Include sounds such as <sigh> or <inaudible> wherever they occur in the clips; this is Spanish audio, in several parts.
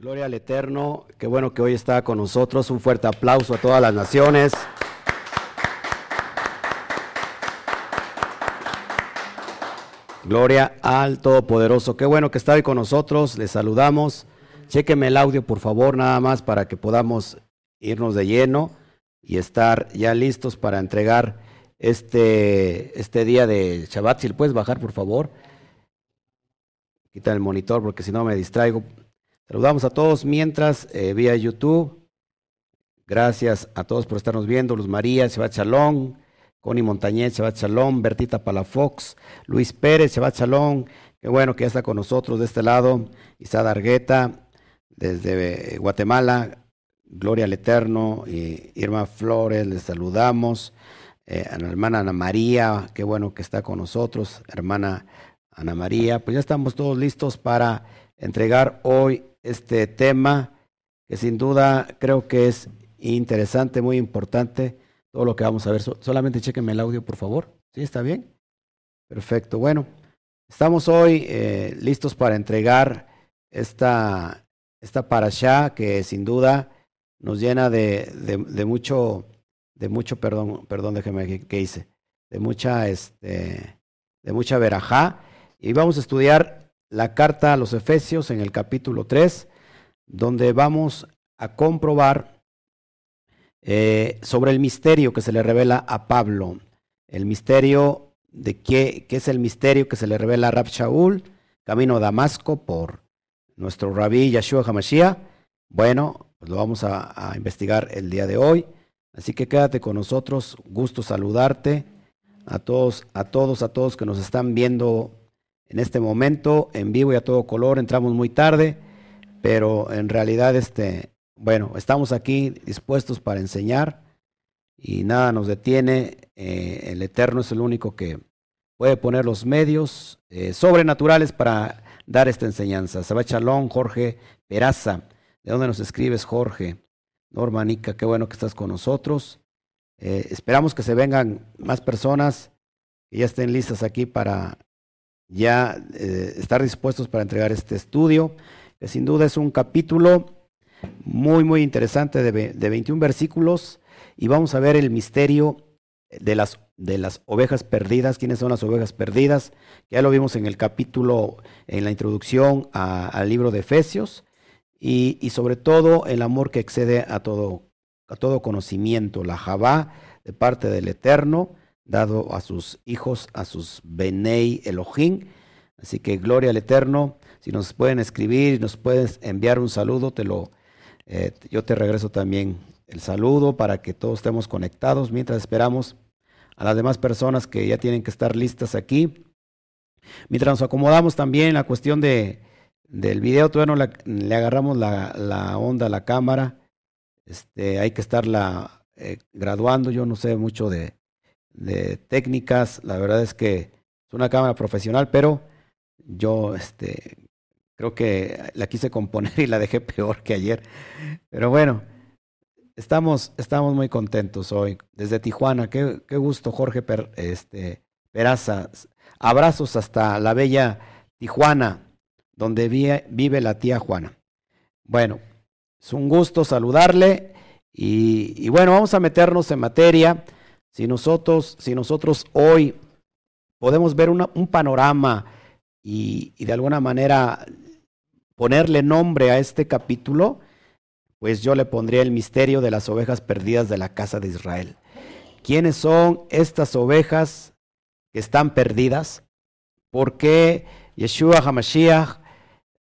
Gloria al Eterno. Qué bueno que hoy está con nosotros. Un fuerte aplauso a todas las naciones. Gloria al Todopoderoso. Qué bueno que está hoy con nosotros. Les saludamos. Chéqueme el audio, por favor, nada más para que podamos irnos de lleno y estar ya listos para entregar este, este día de Shabbat. Si le puedes bajar, por favor. Quita el monitor porque si no me distraigo. Saludamos a todos mientras eh, vía YouTube. Gracias a todos por estarnos viendo. Luz María, Shabbat Shalom. Connie Montañez, Shabbat Shalom. Bertita Palafox. Luis Pérez, Shabbat Shalom. Qué bueno que ya está con nosotros de este lado. Isada Argueta, desde Guatemala. Gloria al Eterno. Y Irma Flores, les saludamos. Eh, a la hermana Ana María, qué bueno que está con nosotros. Hermana Ana María, pues ya estamos todos listos para entregar hoy este tema que sin duda creo que es interesante, muy importante, todo lo que vamos a ver. solamente chequenme el audio, por favor. ¿Sí está bien? Perfecto. Bueno, estamos hoy eh, listos para entregar esta, esta parasha que sin duda nos llena de, de, mucho, de mucho, perdón, perdón, déjeme que, hice, de mucha, este, de mucha verajá. Y vamos a estudiar la carta a los Efesios en el capítulo 3, donde vamos a comprobar eh, sobre el misterio que se le revela a Pablo. El misterio de qué, qué es el misterio que se le revela a Rab Shaul, camino a Damasco por nuestro rabí Yeshua Hamashiach. Bueno, pues lo vamos a, a investigar el día de hoy. Así que quédate con nosotros, gusto saludarte a todos, a todos, a todos que nos están viendo en este momento, en vivo y a todo color, entramos muy tarde, pero en realidad, este, bueno, estamos aquí dispuestos para enseñar y nada nos detiene. Eh, el Eterno es el único que puede poner los medios eh, sobrenaturales para dar esta enseñanza. Sabá Chalón, Jorge Peraza. ¿De dónde nos escribes, Jorge? Normanica, qué bueno que estás con nosotros. Eh, esperamos que se vengan más personas que ya estén listas aquí para ya eh, estar dispuestos para entregar este estudio, que sin duda es un capítulo muy, muy interesante de, de 21 versículos y vamos a ver el misterio de las, de las ovejas perdidas, quiénes son las ovejas perdidas, ya lo vimos en el capítulo, en la introducción al libro de Efesios, y, y, sobre todo el amor que excede a todo, a todo conocimiento, la Jabá de parte del Eterno, dado a sus hijos, a sus Benei Elohim. Así que gloria al Eterno. Si nos pueden escribir, nos puedes enviar un saludo, te lo, eh, yo te regreso también el saludo para que todos estemos conectados mientras esperamos a las demás personas que ya tienen que estar listas aquí. Mientras nos acomodamos también la cuestión de, del video, todavía no le agarramos la, la, onda la cámara. Este, hay que estarla eh, graduando. Yo no sé mucho de, de técnicas. La verdad es que es una cámara profesional, pero yo este, creo que la quise componer y la dejé <laughs> peor que ayer. Pero bueno, estamos, estamos muy contentos hoy. Desde Tijuana, qué, qué gusto, Jorge este, Peraza. Abrazos hasta la bella Tijuana, donde vive, vive la tía Juana. Bueno, es un gusto saludarle y, y bueno, vamos a meternos en materia. Si nosotros, si nosotros hoy podemos ver un panorama y, de alguna manera ponerle nombre a este capítulo, pues yo le pondría el misterio de las ovejas perdidas de la casa de Israel. ¿Quiénes son estas ovejas que están perdidas? ¿Por qué Yeshua Hamashiach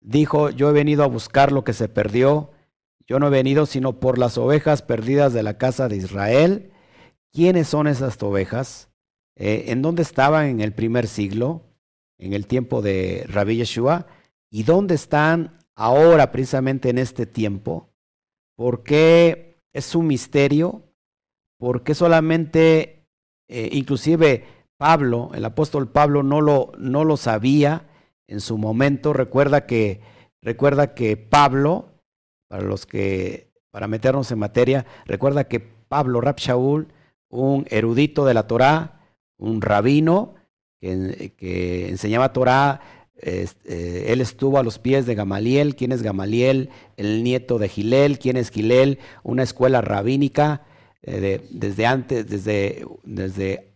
dijo, yo he venido a buscar lo que se perdió? Yo no he venido sino por las ovejas perdidas de la casa de Israel. ¿Quiénes son esas ovejas? Eh, ¿En dónde estaban en el primer siglo, en el tiempo de Rabbi Yeshua? ¿Y dónde están ahora, precisamente en este tiempo? ¿Por qué es un misterio? ¿Por qué solamente, eh, inclusive Pablo, el apóstol Pablo, no lo, no lo sabía en su momento? Recuerda que, recuerda que Pablo, para los que, para meternos en materia, recuerda que Pablo, Rab Shaul, un erudito de la Torá, un rabino que, enseñaba Torá eh, él estuvo a los pies de Gamaliel. ¿Quién es Gamaliel? El nieto de Gilel. ¿Quién es Gilel? Una escuela rabínica eh, desde antes, desde, desde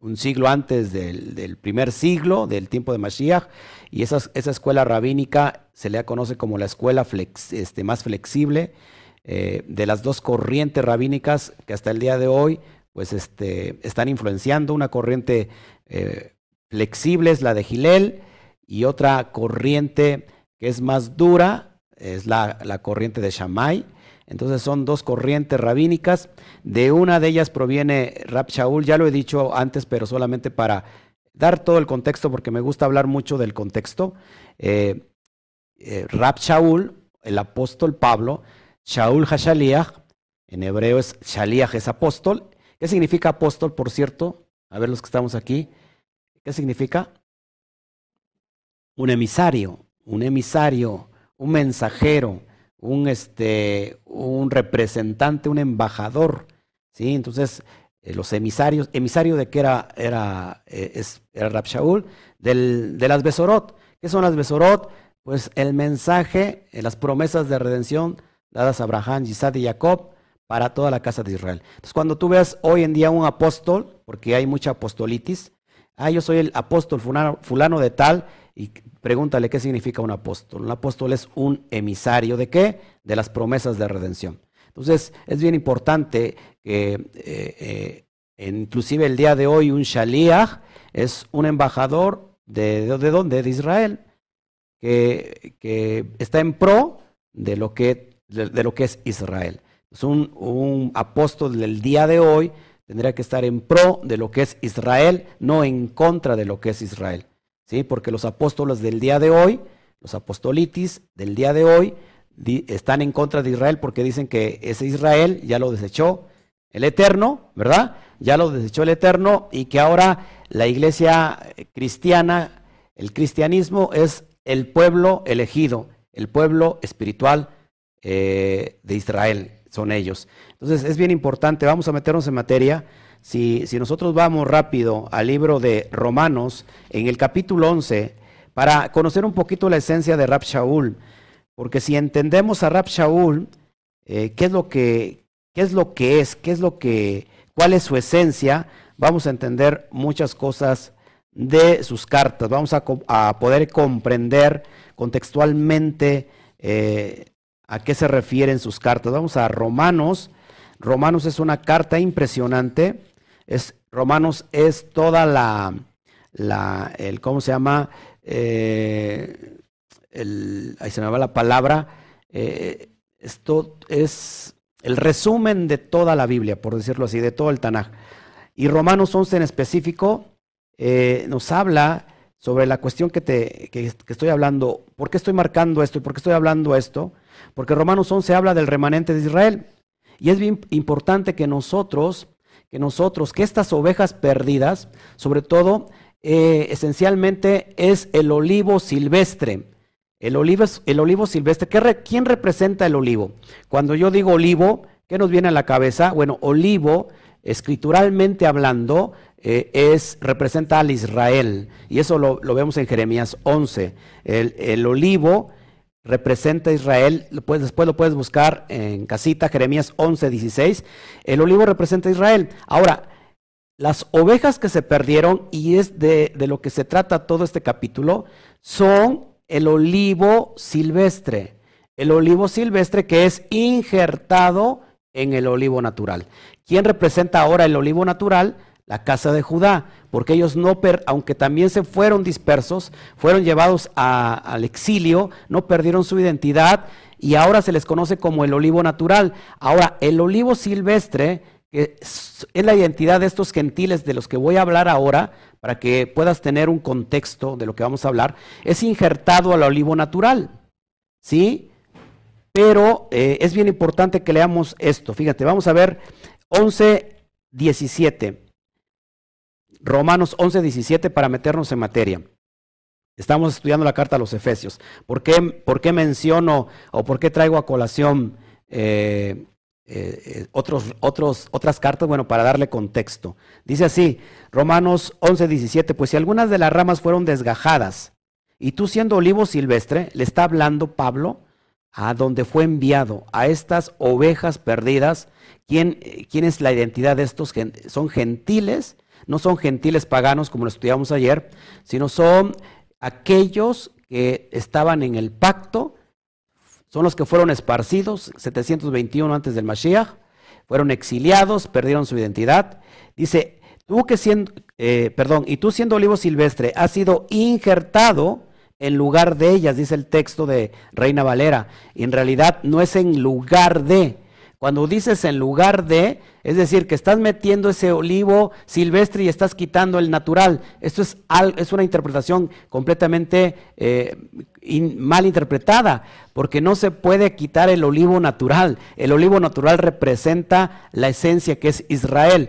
un siglo antes del, primer siglo, del tiempo de Mashiach. Y esa, esa escuela rabínica se le conoce como la escuela este, más flexible eh, de las dos corrientes rabínicas que hasta el día de hoy pues, este, están influenciando. Una corriente flexible es la de Gilel y otra corriente que es más dura es la, corriente de Shammai. Entonces son dos corrientes rabínicas. De una de ellas proviene Rab Shaul, ya lo he dicho antes, pero solamente para dar todo el contexto, porque me gusta hablar mucho del contexto. Eh, eh, Rab Shaul, el apóstol Pablo, Shaul Hashaliach, en hebreo es Shaliach, es apóstol. ¿Qué significa apóstol, por cierto? A ver los que estamos aquí. ¿Qué significa? un emisario, un emisario, un mensajero, un, este, un representante, un embajador. ¿sí? Entonces, eh, los emisarios, emisario de que era, era, eh, era Rab Shaul, del, de las Besorot. ¿Qué son las Besorot? Pues el mensaje, eh, las promesas de redención dadas a Abraham, Isaac y Jacob para toda la casa de Israel. Entonces, cuando tú veas hoy en día un apóstol, porque hay mucha apostolitis, ah, yo soy el apóstol fulano de tal, y pregúntale qué significa un apóstol. Un apóstol es un emisario de qué? De las promesas de redención. Entonces, es bien importante que eh, eh, inclusive el día de hoy un shaliach es un embajador de, de, dónde? De Israel, que, que, está en pro de lo que, de, lo que es Israel. Es un, un apóstol del día de hoy tendría que estar en pro de lo que es Israel, no en contra de lo que es Israel. ¿sí? Porque los apóstoles del día de hoy, los apostolitis del día de hoy, están en contra de Israel porque dicen que ese Israel ya lo desechó el Eterno, ¿verdad? Ya lo desechó el Eterno y que ahora la iglesia cristiana, el cristianismo es el pueblo elegido, el pueblo espiritual eh, de Israel, son ellos. Entonces es bien importante, vamos a meternos en materia. Si, nosotros vamos rápido al libro de Romanos, en el capítulo 11, para conocer un poquito la esencia de Rab Shaul, porque si entendemos a Rab Shaul, eh, ¿qué, es lo que, qué es lo que es, qué es lo que, cuál es su esencia, vamos a entender muchas cosas de sus cartas, vamos a, poder comprender contextualmente eh, a qué se refieren sus cartas. Vamos a Romanos. Romanos es una carta impresionante es, Romanos es toda la, la el, ¿cómo se llama? Eh, ahí se me va la palabra. Eh, esto es el resumen de toda la Biblia, por decirlo así, de todo el Tanaj. Y Romanos 11 en específico eh, nos habla sobre la cuestión que, te, que, que, estoy hablando. ¿Por qué estoy marcando esto y por qué estoy hablando esto? Porque Romanos 11 habla del remanente de Israel. Y es bien importante que nosotros que nosotros, que estas ovejas perdidas, sobre todo, eh, esencialmente es el olivo silvestre. El olivo, el olivo silvestre, ¿quién representa el olivo? Cuando yo digo olivo, ¿qué nos viene a la cabeza? Bueno, olivo, escrituralmente hablando, eh, es, representa al Israel. Y eso lo, vemos en Jeremías 11. El, el olivo representa a Israel, después lo puedes buscar en casita, Jeremías 11, 16, el olivo representa a Israel. Ahora, las ovejas que se perdieron, y es de, de lo que se trata todo este capítulo, son el olivo silvestre, el olivo silvestre que es injertado en el olivo natural. ¿Quién representa ahora el olivo natural? La casa de Judá, porque ellos no, aunque también se fueron dispersos, fueron llevados al exilio, no perdieron su identidad y ahora se les conoce como el olivo natural. Ahora, el olivo silvestre, que es la identidad de estos gentiles de los que voy a hablar ahora, para que puedas tener un contexto de lo que vamos a hablar, es injertado al olivo natural. ¿Sí? Pero eh, es bien importante que leamos esto. Fíjate, vamos a ver 11, 17. Romanos 11, 17 para meternos en materia. Estamos estudiando la carta a los Efesios. ¿Por qué, por qué menciono o por qué traigo a colación eh, eh, otros, otras cartas? Bueno, para darle contexto. Dice así, Romanos 11, 17, pues si algunas de las ramas fueron desgajadas y tú siendo olivo silvestre, le está hablando Pablo a donde fue enviado, a estas ovejas perdidas. ¿Quién, quién es la identidad de estos? Son gentiles, no son gentiles paganos como lo estudiamos ayer, sino son aquellos que estaban en el pacto, son los que fueron esparcidos, 721 antes del Mashiach, fueron exiliados, perdieron su identidad. Dice, tú que siendo, eh, perdón, y tú siendo olivo silvestre, has sido injertado en lugar de ellas, dice el texto de Reina Valera. Y en realidad no es en lugar de, cuando dices en lugar de, es decir, que estás metiendo ese olivo silvestre y estás quitando el natural. Esto es, es una interpretación completamente eh, mal interpretada, porque no se puede quitar el olivo natural. El olivo natural representa la esencia que es Israel.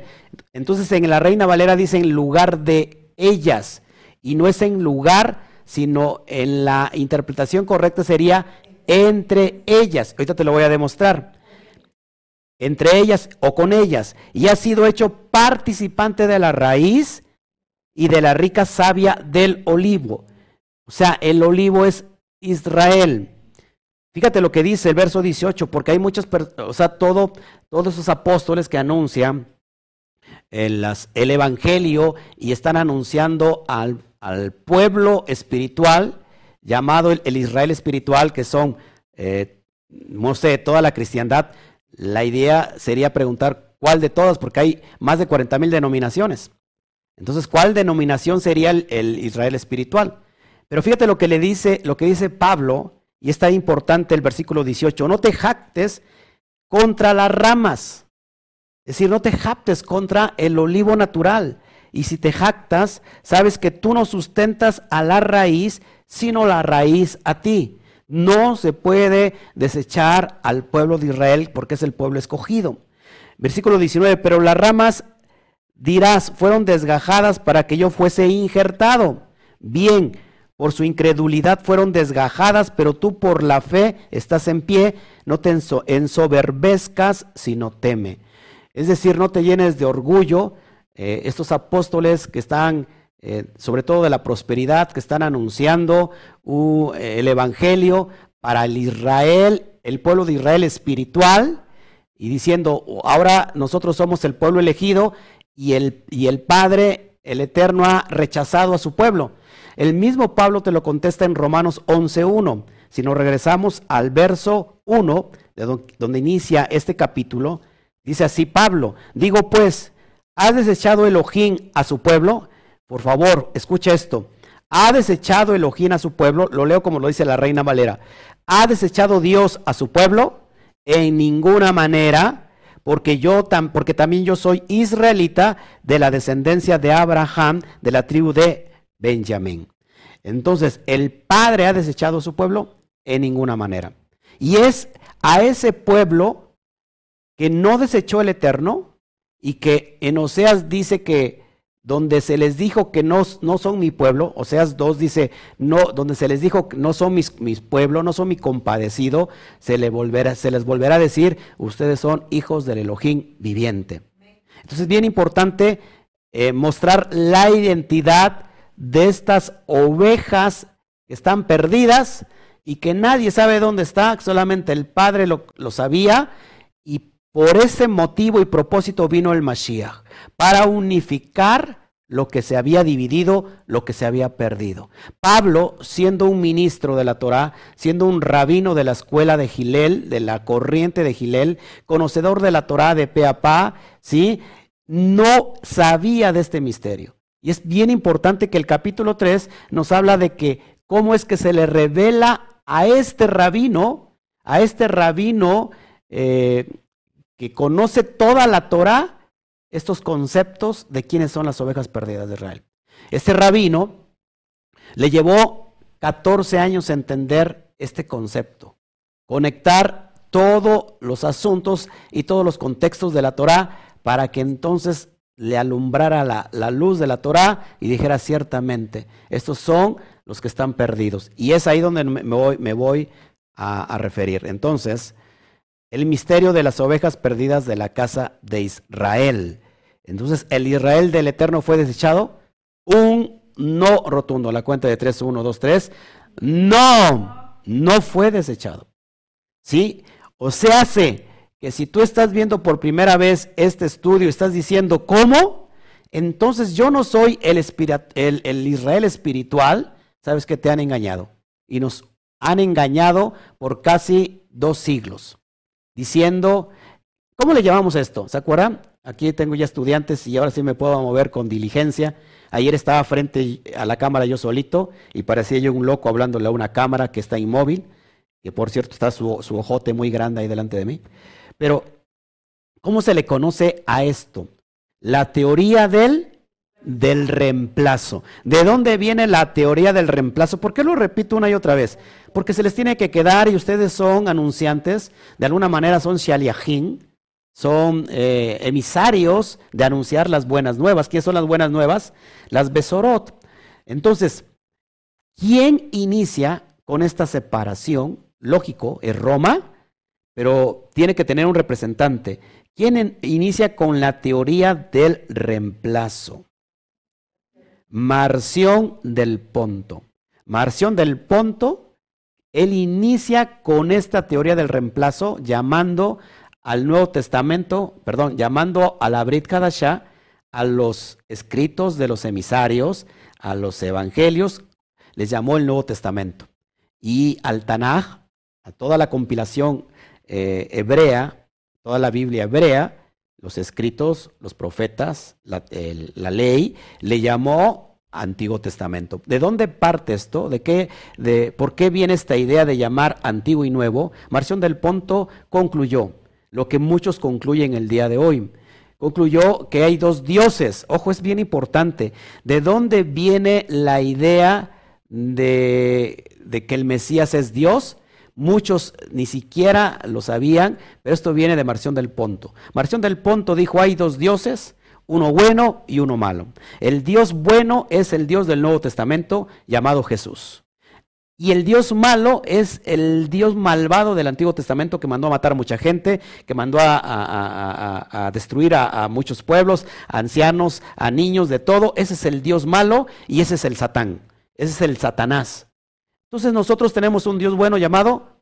Entonces en la Reina Valera dice en lugar de ellas, y no es en lugar, sino en la interpretación correcta sería entre ellas. Ahorita te lo voy a demostrar entre ellas o con ellas, y ha sido hecho participante de la raíz y de la rica savia del olivo. O sea, el olivo es Israel. Fíjate lo que dice el verso 18, porque hay muchas, o sea, todo, todos esos apóstoles que anuncian el, las, el Evangelio y están anunciando al, al pueblo espiritual, llamado el, Israel espiritual, que son, eh, no sé, toda la cristiandad, la idea sería preguntar cuál de todas, porque hay más de 40 mil denominaciones. Entonces, ¿cuál denominación sería el, Israel espiritual? Pero fíjate lo que le dice, lo que dice Pablo, y está importante el versículo 18, no te jactes contra las ramas. Es decir, no te jactes contra el olivo natural. Y si te jactas, sabes que tú no sustentas a la raíz, sino la raíz a ti. No se puede desechar al pueblo de Israel porque es el pueblo escogido. Versículo 19, pero las ramas dirás, fueron desgajadas para que yo fuese injertado. Bien, por su incredulidad fueron desgajadas, pero tú por la fe estás en pie, no te ensoberbezcas, sino teme. Es decir, no te llenes de orgullo. Eh, estos apóstoles que están eh, sobre todo de la prosperidad, que están anunciando el Evangelio para el Israel, el pueblo de Israel espiritual, y diciendo, ahora nosotros somos el pueblo elegido y el, y el Padre, el Eterno, ha rechazado a su pueblo. El mismo Pablo te lo contesta en Romanos 11.1. Si nos regresamos al verso 1, de donde inicia este capítulo, dice así Pablo, digo pues, ¿has desechado Elohim a su pueblo? Por favor, escucha esto. ¿Ha desechado Elohim a su pueblo? Lo leo como lo dice la reina Valera. ¿Ha desechado Dios a su pueblo? En ninguna manera, porque yo porque también yo soy israelita de la descendencia de Abraham, de la tribu de Benjamín. Entonces, ¿el Padre ha desechado a su pueblo? En ninguna manera. Y es a ese pueblo que no desechó el Eterno y que en Oseas dice que donde se les dijo que no, no son mi pueblo, o sea, dos dice, no, donde se les dijo que no son mis, mis pueblos, no son mi compadecido, se, le volverá, se les volverá a decir, ustedes son hijos del Elohim viviente. Entonces es bien importante eh, mostrar la identidad de estas ovejas que están perdidas y que nadie sabe dónde está, solamente el Padre lo, sabía por ese motivo y propósito vino el Mashiach para unificar lo que se había dividido, lo que se había perdido. Pablo, siendo un ministro de la Torá, siendo un rabino de la escuela de Gilel, de la corriente de Gilel, conocedor de la Torá de pe pa, ¿sí? no sabía de este misterio. Y es bien importante que el capítulo 3 nos habla de que cómo es que se le revela a este rabino, a este rabino eh, que conoce toda la Torá, estos conceptos de quiénes son las ovejas perdidas de Israel. Este rabino le llevó 14 años entender este concepto, conectar todos los asuntos y todos los contextos de la Torá para que entonces le alumbrara la, luz de la Torá y dijera ciertamente, estos son los que están perdidos. Y es ahí donde me voy, a, a referir. Entonces, el misterio de las ovejas perdidas de la casa de Israel. Entonces, ¿el Israel del Eterno fue desechado? Un no rotundo. La cuenta de 3, 1, 2, 3. No, no fue desechado. ¿Sí? O se hace que si tú estás viendo por primera vez este estudio, estás diciendo, ¿cómo? Entonces yo no soy el Israel espiritual, sabes que te han engañado. Y nos han engañado por casi dos siglos, diciendo, ¿cómo le llamamos esto? ¿Se acuerdan? Aquí tengo ya estudiantes y ahora sí me puedo mover con diligencia. Ayer estaba frente a la cámara yo solito y parecía yo un loco hablándole a una cámara que está inmóvil, que por cierto está su, su ojote muy grande ahí delante de mí. Pero, ¿cómo se le conoce a esto? La teoría del del reemplazo. ¿De dónde viene la teoría del reemplazo? ¿Por qué lo repito una y otra vez? Porque se les tiene que quedar y ustedes son anunciantes, de alguna manera son shaliachim, son eh, emisarios de anunciar las buenas nuevas. ¿Qué son las buenas nuevas? Las besorot. Entonces, ¿quién inicia con esta separación? Lógico, es Roma, pero tiene que tener un representante. ¿Quién inicia con la teoría del reemplazo? Marción del Ponto. Marción del Ponto, él inicia con esta teoría del reemplazo llamando al Nuevo Testamento, perdón, llamando a la Brit Kadashah, a los escritos de los emisarios, a los evangelios, les llamó el Nuevo Testamento. Y al Tanaj, a toda la compilación eh, hebrea, toda la Biblia hebrea, los escritos, los profetas, la, ley, le llamó Antiguo Testamento. ¿De dónde parte esto? ¿De qué, de, ¿Por qué viene esta idea de llamar Antiguo y Nuevo? Marción del Ponto concluyó lo que muchos concluyen el día de hoy. Concluyó que hay dos dioses. Ojo, es bien importante. ¿De dónde viene la idea de, de que el Mesías es Dios? Muchos ni siquiera lo sabían, pero esto viene de Marción del Ponto. Marción del Ponto dijo, hay dos dioses, uno bueno y uno malo. El Dios bueno es el Dios del Nuevo Testamento llamado Jesús. Y el Dios malo es el Dios malvado del Antiguo Testamento que mandó a matar a mucha gente, que mandó a, destruir a, muchos pueblos, a ancianos, a niños, de todo. Ese es el Dios malo y ese es el Satán. Ese es el Satanás. Entonces nosotros tenemos un Dios bueno llamado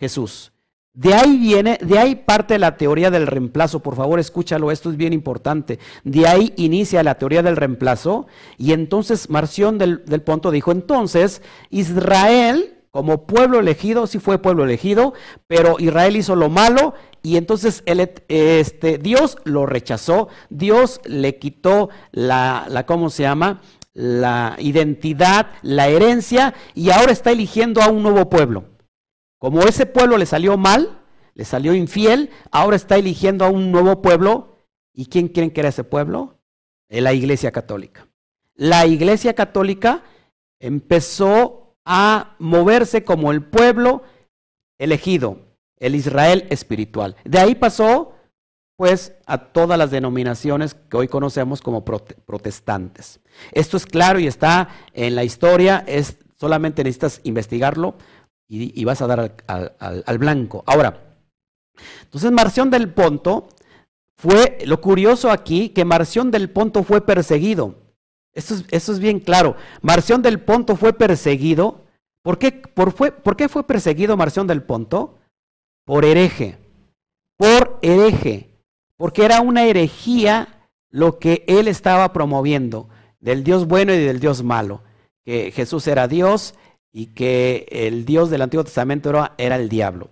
Jesús. De ahí viene, de ahí parte la teoría del reemplazo. Por favor, escúchalo, esto es bien importante. De ahí inicia la teoría del reemplazo. Y entonces Marción del, del Ponto dijo, entonces Israel, como pueblo elegido, sí fue pueblo elegido, pero Israel hizo lo malo y entonces este, Dios lo rechazó, Dios le quitó la, la ¿cómo se llama? la identidad, la herencia, y ahora está eligiendo a un nuevo pueblo. Como ese pueblo le salió mal, le salió infiel, ahora está eligiendo a un nuevo pueblo. ¿Y quién creen que era ese pueblo? La Iglesia Católica. La Iglesia Católica empezó a moverse como el pueblo elegido, el Israel espiritual. De ahí pasó pues a todas las denominaciones que hoy conocemos como protestantes. Esto es claro y está en la historia, es solamente necesitas investigarlo y, vas a dar al, blanco. Ahora, entonces Marción del Ponto fue, lo curioso aquí, que Marción del Ponto fue perseguido. Eso es, es bien claro. Marción del Ponto fue perseguido. ¿Por qué, por, fue, ¿Por qué fue perseguido Marción del Ponto? Por hereje. Por hereje porque era una herejía lo que él estaba promoviendo, del Dios bueno y del Dios malo, que Jesús era Dios y que el Dios del Antiguo Testamento era, el diablo.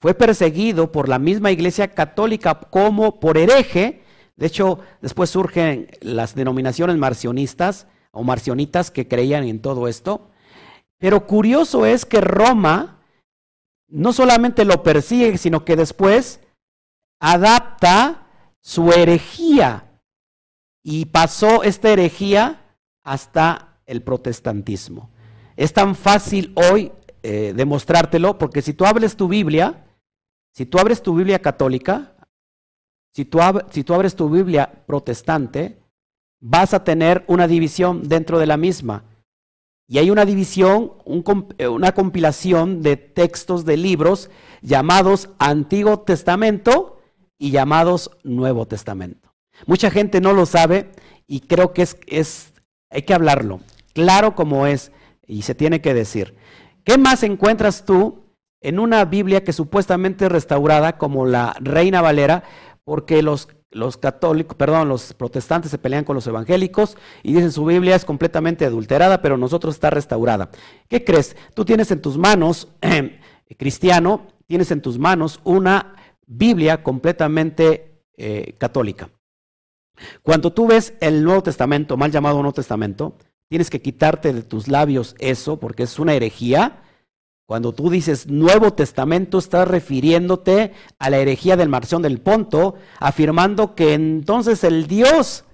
Fue perseguido por la misma iglesia católica como por hereje. De hecho, después surgen las denominaciones marcionistas o marcionitas que creían en todo esto. Pero curioso es que Roma no solamente lo persigue, sino que después adapta su herejía y pasó esta herejía hasta el protestantismo. Es tan fácil hoy eh, demostrártelo porque si tú abres tu Biblia, si tú abres tu Biblia católica, si tú, si tú abres tu Biblia protestante, vas a tener una división dentro de la misma. Y hay una división, eh, una compilación de textos de libros llamados Antiguo Testamento y llamados Nuevo Testamento. Mucha gente no lo sabe y creo que es, es hay que hablarlo, claro como es, y se tiene que decir. ¿Qué más encuentras tú en una Biblia que supuestamente es restaurada como la Reina Valera? Porque los, los católicos, perdón, los protestantes se pelean con los evangélicos y dicen su Biblia es completamente adulterada, pero nosotros está restaurada. ¿Qué crees? Tú tienes en tus manos, <clears throat> cristiano, tienes en tus manos una Biblia completamente eh, católica. Cuando tú ves el Nuevo Testamento, mal llamado Nuevo Testamento, tienes que quitarte de tus labios eso, porque es una herejía. Cuando tú dices Nuevo Testamento, estás refiriéndote a la herejía del Marción del Ponto, afirmando que entonces el Dios,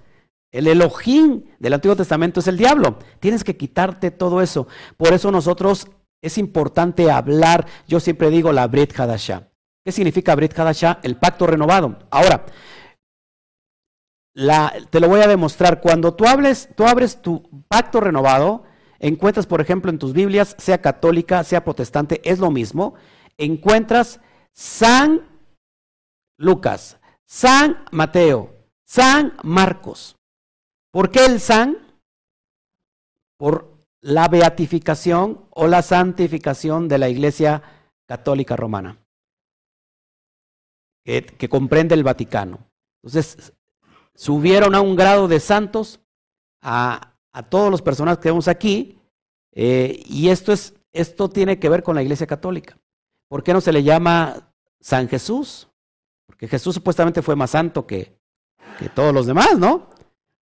el Elohim del Antiguo Testamento es el diablo. Tienes que quitarte todo eso. Por eso nosotros es importante hablar, yo siempre digo la Brit Hadashah. ¿Qué significa Brit Hadashah? El pacto renovado. Ahora, te lo voy a demostrar. Cuando tú, hables, tú abres tu pacto renovado, encuentras, por ejemplo, en tus Biblias, sea católica, sea protestante, es lo mismo, encuentras San Lucas, San Mateo, San Marcos. ¿Por qué el San? Por la beatificación o la santificación de la Iglesia Católica Romana, que, que comprende el Vaticano. Entonces, subieron a un grado de santos a, todos los personajes que vemos aquí, eh, y esto, es, esto tiene que ver con la Iglesia Católica. ¿Por qué no se le llama San Jesús? Porque Jesús supuestamente fue más santo que, que todos los demás, ¿no?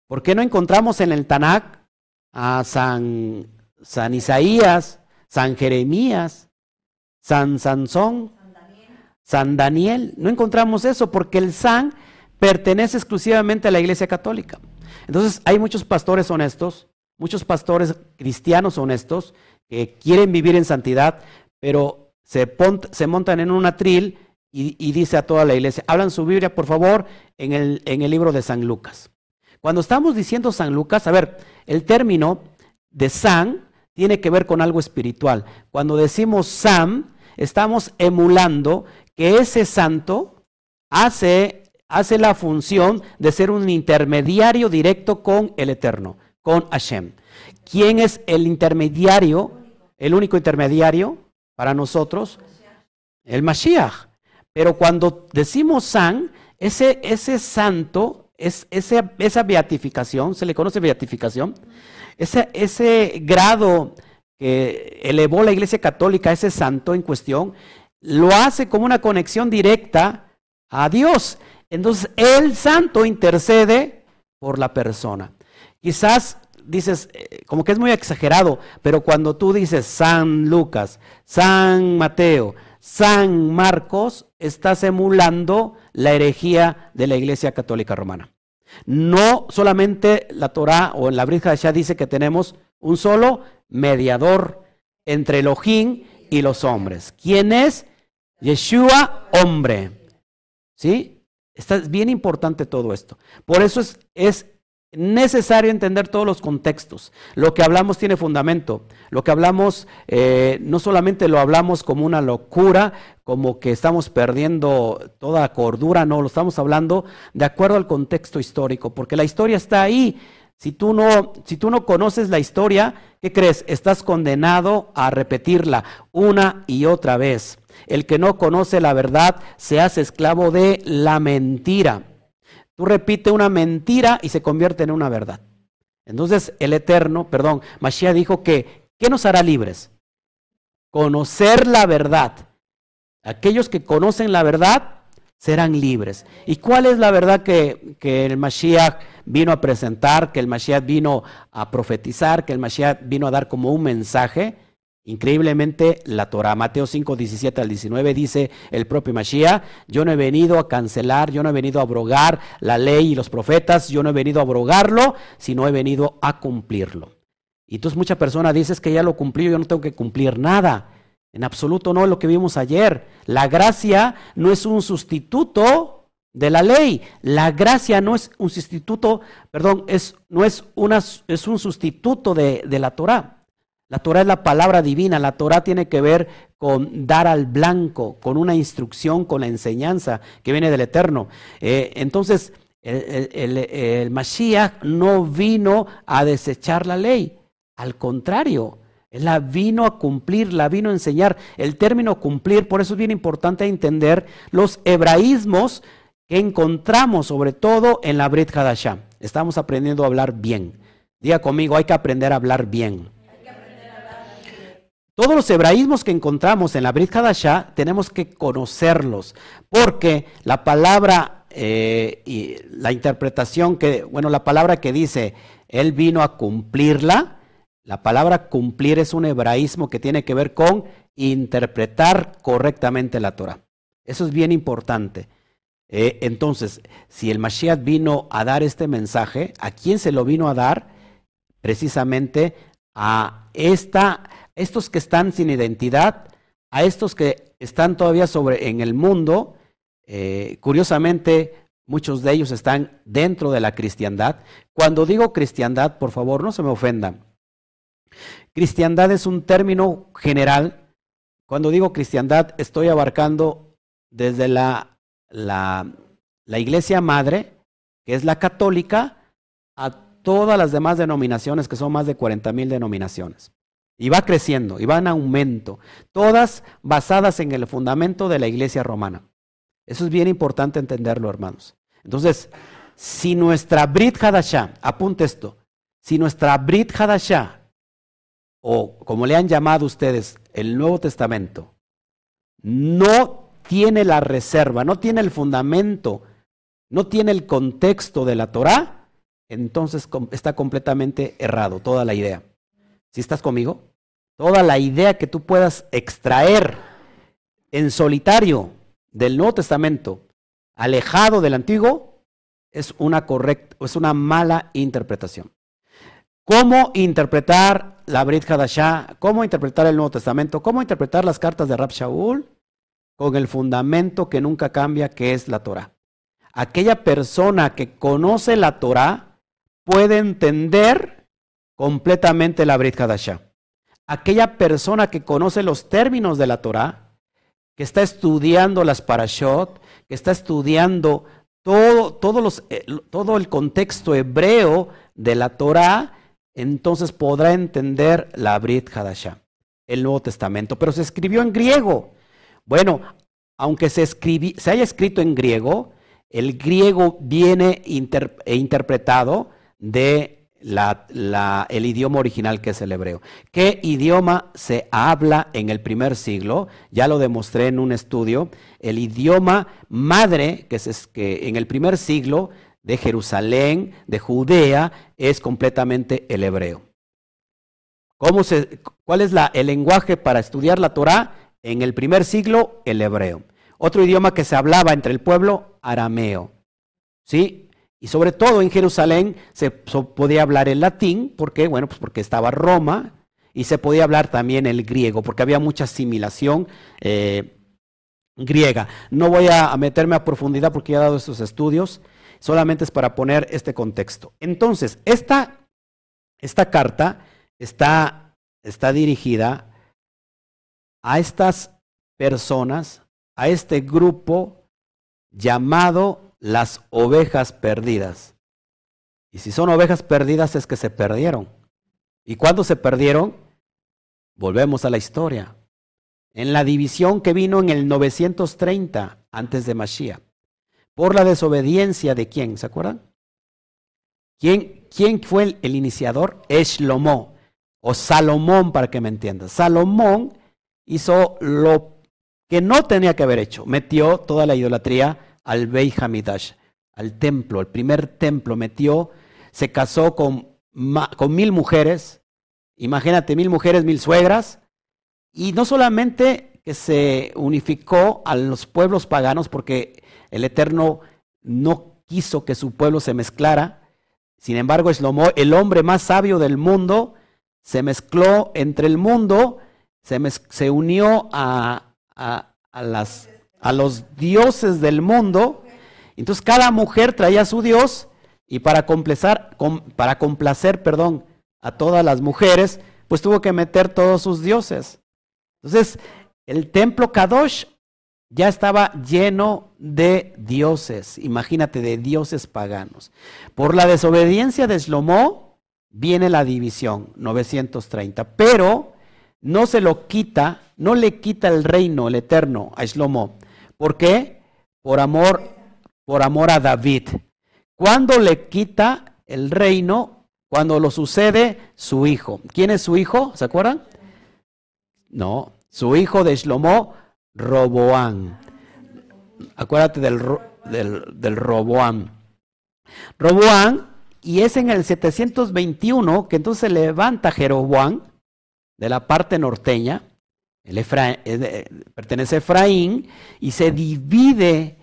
¿Por qué no encontramos en el Tanakh a San, San Isaías, San Jeremías, San Sansón, San Daniel? No encontramos eso porque el San pertenece exclusivamente a la Iglesia Católica. Entonces hay muchos pastores honestos, muchos pastores cristianos honestos que quieren vivir en santidad, pero se, montan en un atril y, dice a toda la iglesia, hablan su Biblia, por favor, en el, en el libro de San Lucas. Cuando estamos diciendo San Lucas, a ver, el término de San tiene que ver con algo espiritual. Cuando decimos Sam, estamos emulando que ese santo hace hace la función de ser un intermediario directo con el Eterno, con Hashem. ¿Quién es el intermediario, el único intermediario para nosotros? El Mashiach. Pero cuando decimos san, ese, ese santo, es, ese, esa beatificación, se le conoce beatificación, ese, ese grado que elevó la Iglesia Católica, ese santo en cuestión, lo hace como una conexión directa a Dios. Entonces el santo intercede por la persona. Quizás dices, eh, como que es muy exagerado, pero cuando tú dices San Lucas, San Mateo, San Marcos, estás emulando la herejía de la Iglesia Católica Romana. No solamente la Torah o en la Brit ya dice que tenemos un solo mediador entre Elohim y los hombres. ¿Quién es? Yeshua, hombre. ¿Sí? Está bien importante todo esto. Por eso es, es necesario entender todos los contextos. Lo que hablamos tiene fundamento. Lo que hablamos eh, no solamente lo hablamos como una locura, como que estamos perdiendo toda cordura, no, lo estamos hablando de acuerdo al contexto histórico, porque la historia está ahí. Si tú no, si tú no conoces la historia, ¿qué crees? Estás condenado a repetirla una y otra vez. El que no conoce la verdad se hace esclavo de la mentira. Tú repite una mentira y se convierte en una verdad. Entonces el Eterno, perdón, Mashiach dijo que, ¿qué nos hará libres? Conocer la verdad. Aquellos que conocen la verdad serán libres. ¿Y cuál es la verdad que, que el Mashiach vino a presentar, que el Mashiach vino a profetizar, que el Mashiach vino a dar como un mensaje? Increíblemente, la Torah, Mateo 5, 17 al 19, dice el propio Mashiach, yo no he venido a cancelar, yo no he venido a abrogar la ley y los profetas, yo no he venido a abrogarlo, sino he venido a cumplirlo. Y entonces mucha persona dice que ya lo cumplí, yo no tengo que cumplir nada. En absoluto no es lo que vimos ayer. La gracia no es un sustituto de la ley. La gracia no es un sustituto, perdón, es, no es, una, es un sustituto de, de la Torah. La Torah es la palabra divina, la Torah tiene que ver con dar al blanco, con una instrucción, con la enseñanza que viene del Eterno. Eh, entonces, El, Mashiach no vino a desechar la ley, al contrario, él la vino a cumplir, la vino a enseñar. El término cumplir, por eso es bien importante entender los hebraísmos que encontramos sobre todo en la Brit Hadashah. Estamos aprendiendo a hablar bien. Diga conmigo, hay que aprender a hablar bien. Todos los hebraísmos que encontramos en la Brit Hadashah tenemos que conocerlos, porque la palabra eh, y la interpretación que, bueno, la palabra que dice, Él vino a cumplirla, la palabra cumplir es un hebraísmo que tiene que ver con interpretar correctamente la Torah. Eso es bien importante. Eh, entonces, si el Mashiach vino a dar este mensaje, ¿a quién se lo vino a dar? Precisamente a esta estos que están sin identidad, a estos que están todavía sobre en el mundo, eh, curiosamente muchos de ellos están dentro de la cristiandad. Cuando digo cristiandad, por favor, no se me ofendan. Cristiandad es un término general. Cuando digo cristiandad, estoy abarcando desde la, la, la iglesia madre, que es la católica, a todas las demás denominaciones, que son más de 40 mil denominaciones. Y va creciendo, y va en aumento. Todas basadas en el fundamento de la iglesia romana. Eso es bien importante entenderlo, hermanos. Entonces, si nuestra Brit Hadashah, apunte esto, si nuestra Brit Hadashah, o como le han llamado ustedes, el Nuevo Testamento, no tiene la reserva, no tiene el fundamento, no tiene el contexto de la Torah, entonces está completamente errado toda la idea. Si estás conmigo? Toda la idea que tú puedas extraer en solitario del Nuevo Testamento, alejado del Antiguo, es una correcta, es una mala interpretación. ¿Cómo interpretar la Brit Hadashah? ¿Cómo interpretar el Nuevo Testamento? ¿Cómo interpretar las cartas de Rab Shaul? Con el fundamento que nunca cambia, que es la Torah. Aquella persona que conoce la Torah puede entender completamente la Brit Hadashah. Aquella persona que conoce los términos de la Torah, que está estudiando las parashot, que está estudiando todo, eh, todo el contexto hebreo de la Torah, entonces podrá entender la Brit Hadashah, el Nuevo Testamento. Pero se escribió en griego. Bueno, aunque se, se haya escrito en griego, el griego viene e interpretado de el idioma original que es el hebreo. ¿Qué idioma se habla en el primer siglo? Ya lo demostré en un estudio. El idioma madre, que es que en el primer siglo de Jerusalén, de Judea, es completamente el hebreo. ¿Cómo se, ¿Cuál es la, el lenguaje para estudiar la Torah? En el primer siglo, el hebreo. Otro idioma que se hablaba entre el pueblo, arameo. ¿Sí? Y sobre todo en Jerusalén se podía hablar el latín, porque Bueno, pues porque estaba Roma, y se podía hablar también el griego, porque había mucha asimilación eh, griega. No voy a meterme a profundidad porque ya he dado estos estudios, solamente es para poner este contexto. Entonces, esta, esta carta está, está dirigida a estas personas, a este grupo llamado las ovejas perdidas. Y si son ovejas perdidas es que se perdieron. ¿Y cuándo se perdieron? Volvemos a la historia. En la división que vino en el 930 antes de Mashiach. Por la desobediencia de quién, ¿se acuerdan? ¿Quién, quién fue el, iniciador? Eshlomó o Salomón para que me entiendas. Salomón hizo lo que no tenía que haber hecho. Metió toda la idolatría al Bey Hamidash, al templo, el primer templo, metió, se casó con, con mil mujeres, imagínate, mil mujeres, mil suegras, y no solamente que se unificó a los pueblos paganos, porque el Eterno no quiso que su pueblo se mezclara, sin embargo, el hombre más sabio del mundo, se mezcló entre el mundo, se, se unió a, a, a las a los dioses del mundo. Entonces cada mujer traía su dios y para complacer, para complacer perdón, a todas las mujeres, pues tuvo que meter todos sus dioses. Entonces, el templo Kadosh ya estaba lleno de dioses, imagínate, de dioses paganos. Por la desobediencia de Shlomo viene la división, 930, pero no se lo quita, no le quita el reino, el eterno, a Shlomo. ¿Por qué? Por amor, por amor a David. Cuando le quita el reino, cuando lo sucede su hijo. ¿Quién es su hijo? ¿Se acuerdan? No, su hijo de Shlomo, Roboán. Acuérdate del, del, Roboán. Roboán, y es en el 721 que entonces se levanta Jeroboán de la parte norteña, pertenece a Efraín, y se divide,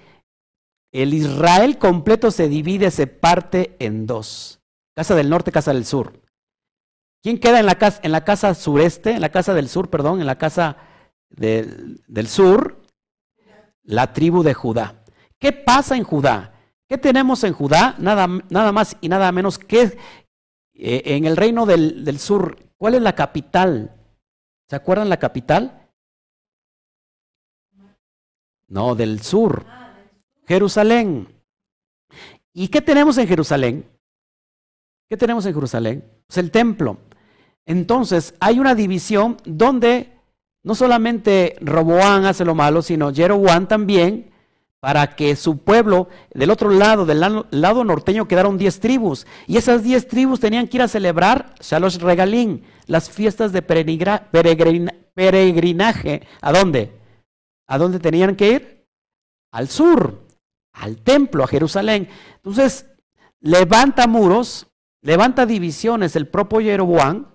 el Israel completo se divide, se parte en dos. Casa del norte, casa del sur. ¿Quién queda en la casa, en la casa sureste, en la casa del sur, perdón, en la casa del sur? La tribu de Judá. ¿Qué pasa en Judá? ¿Qué tenemos en Judá? Nada, nada más y nada menos que eh, en el reino del, del sur. ¿Cuál es la capital? ¿Se acuerdan la capital? No, del sur. Jerusalén. ¿Y qué tenemos en Jerusalén? ¿Qué tenemos en Jerusalén? Pues el templo. Entonces, hay una división donde no solamente Roboán hace lo malo, sino Jeroboam también, para que su pueblo, del otro lado, del lado norteño, quedaron diez tribus. Y esas diez tribus tenían que ir a celebrar Shalosh Regalín, las fiestas de peregrinaje. ¿A dónde? ¿A dónde tenían que ir? Al sur, al templo, a Jerusalén. Entonces, levanta muros, levanta divisiones el propio Jeroboam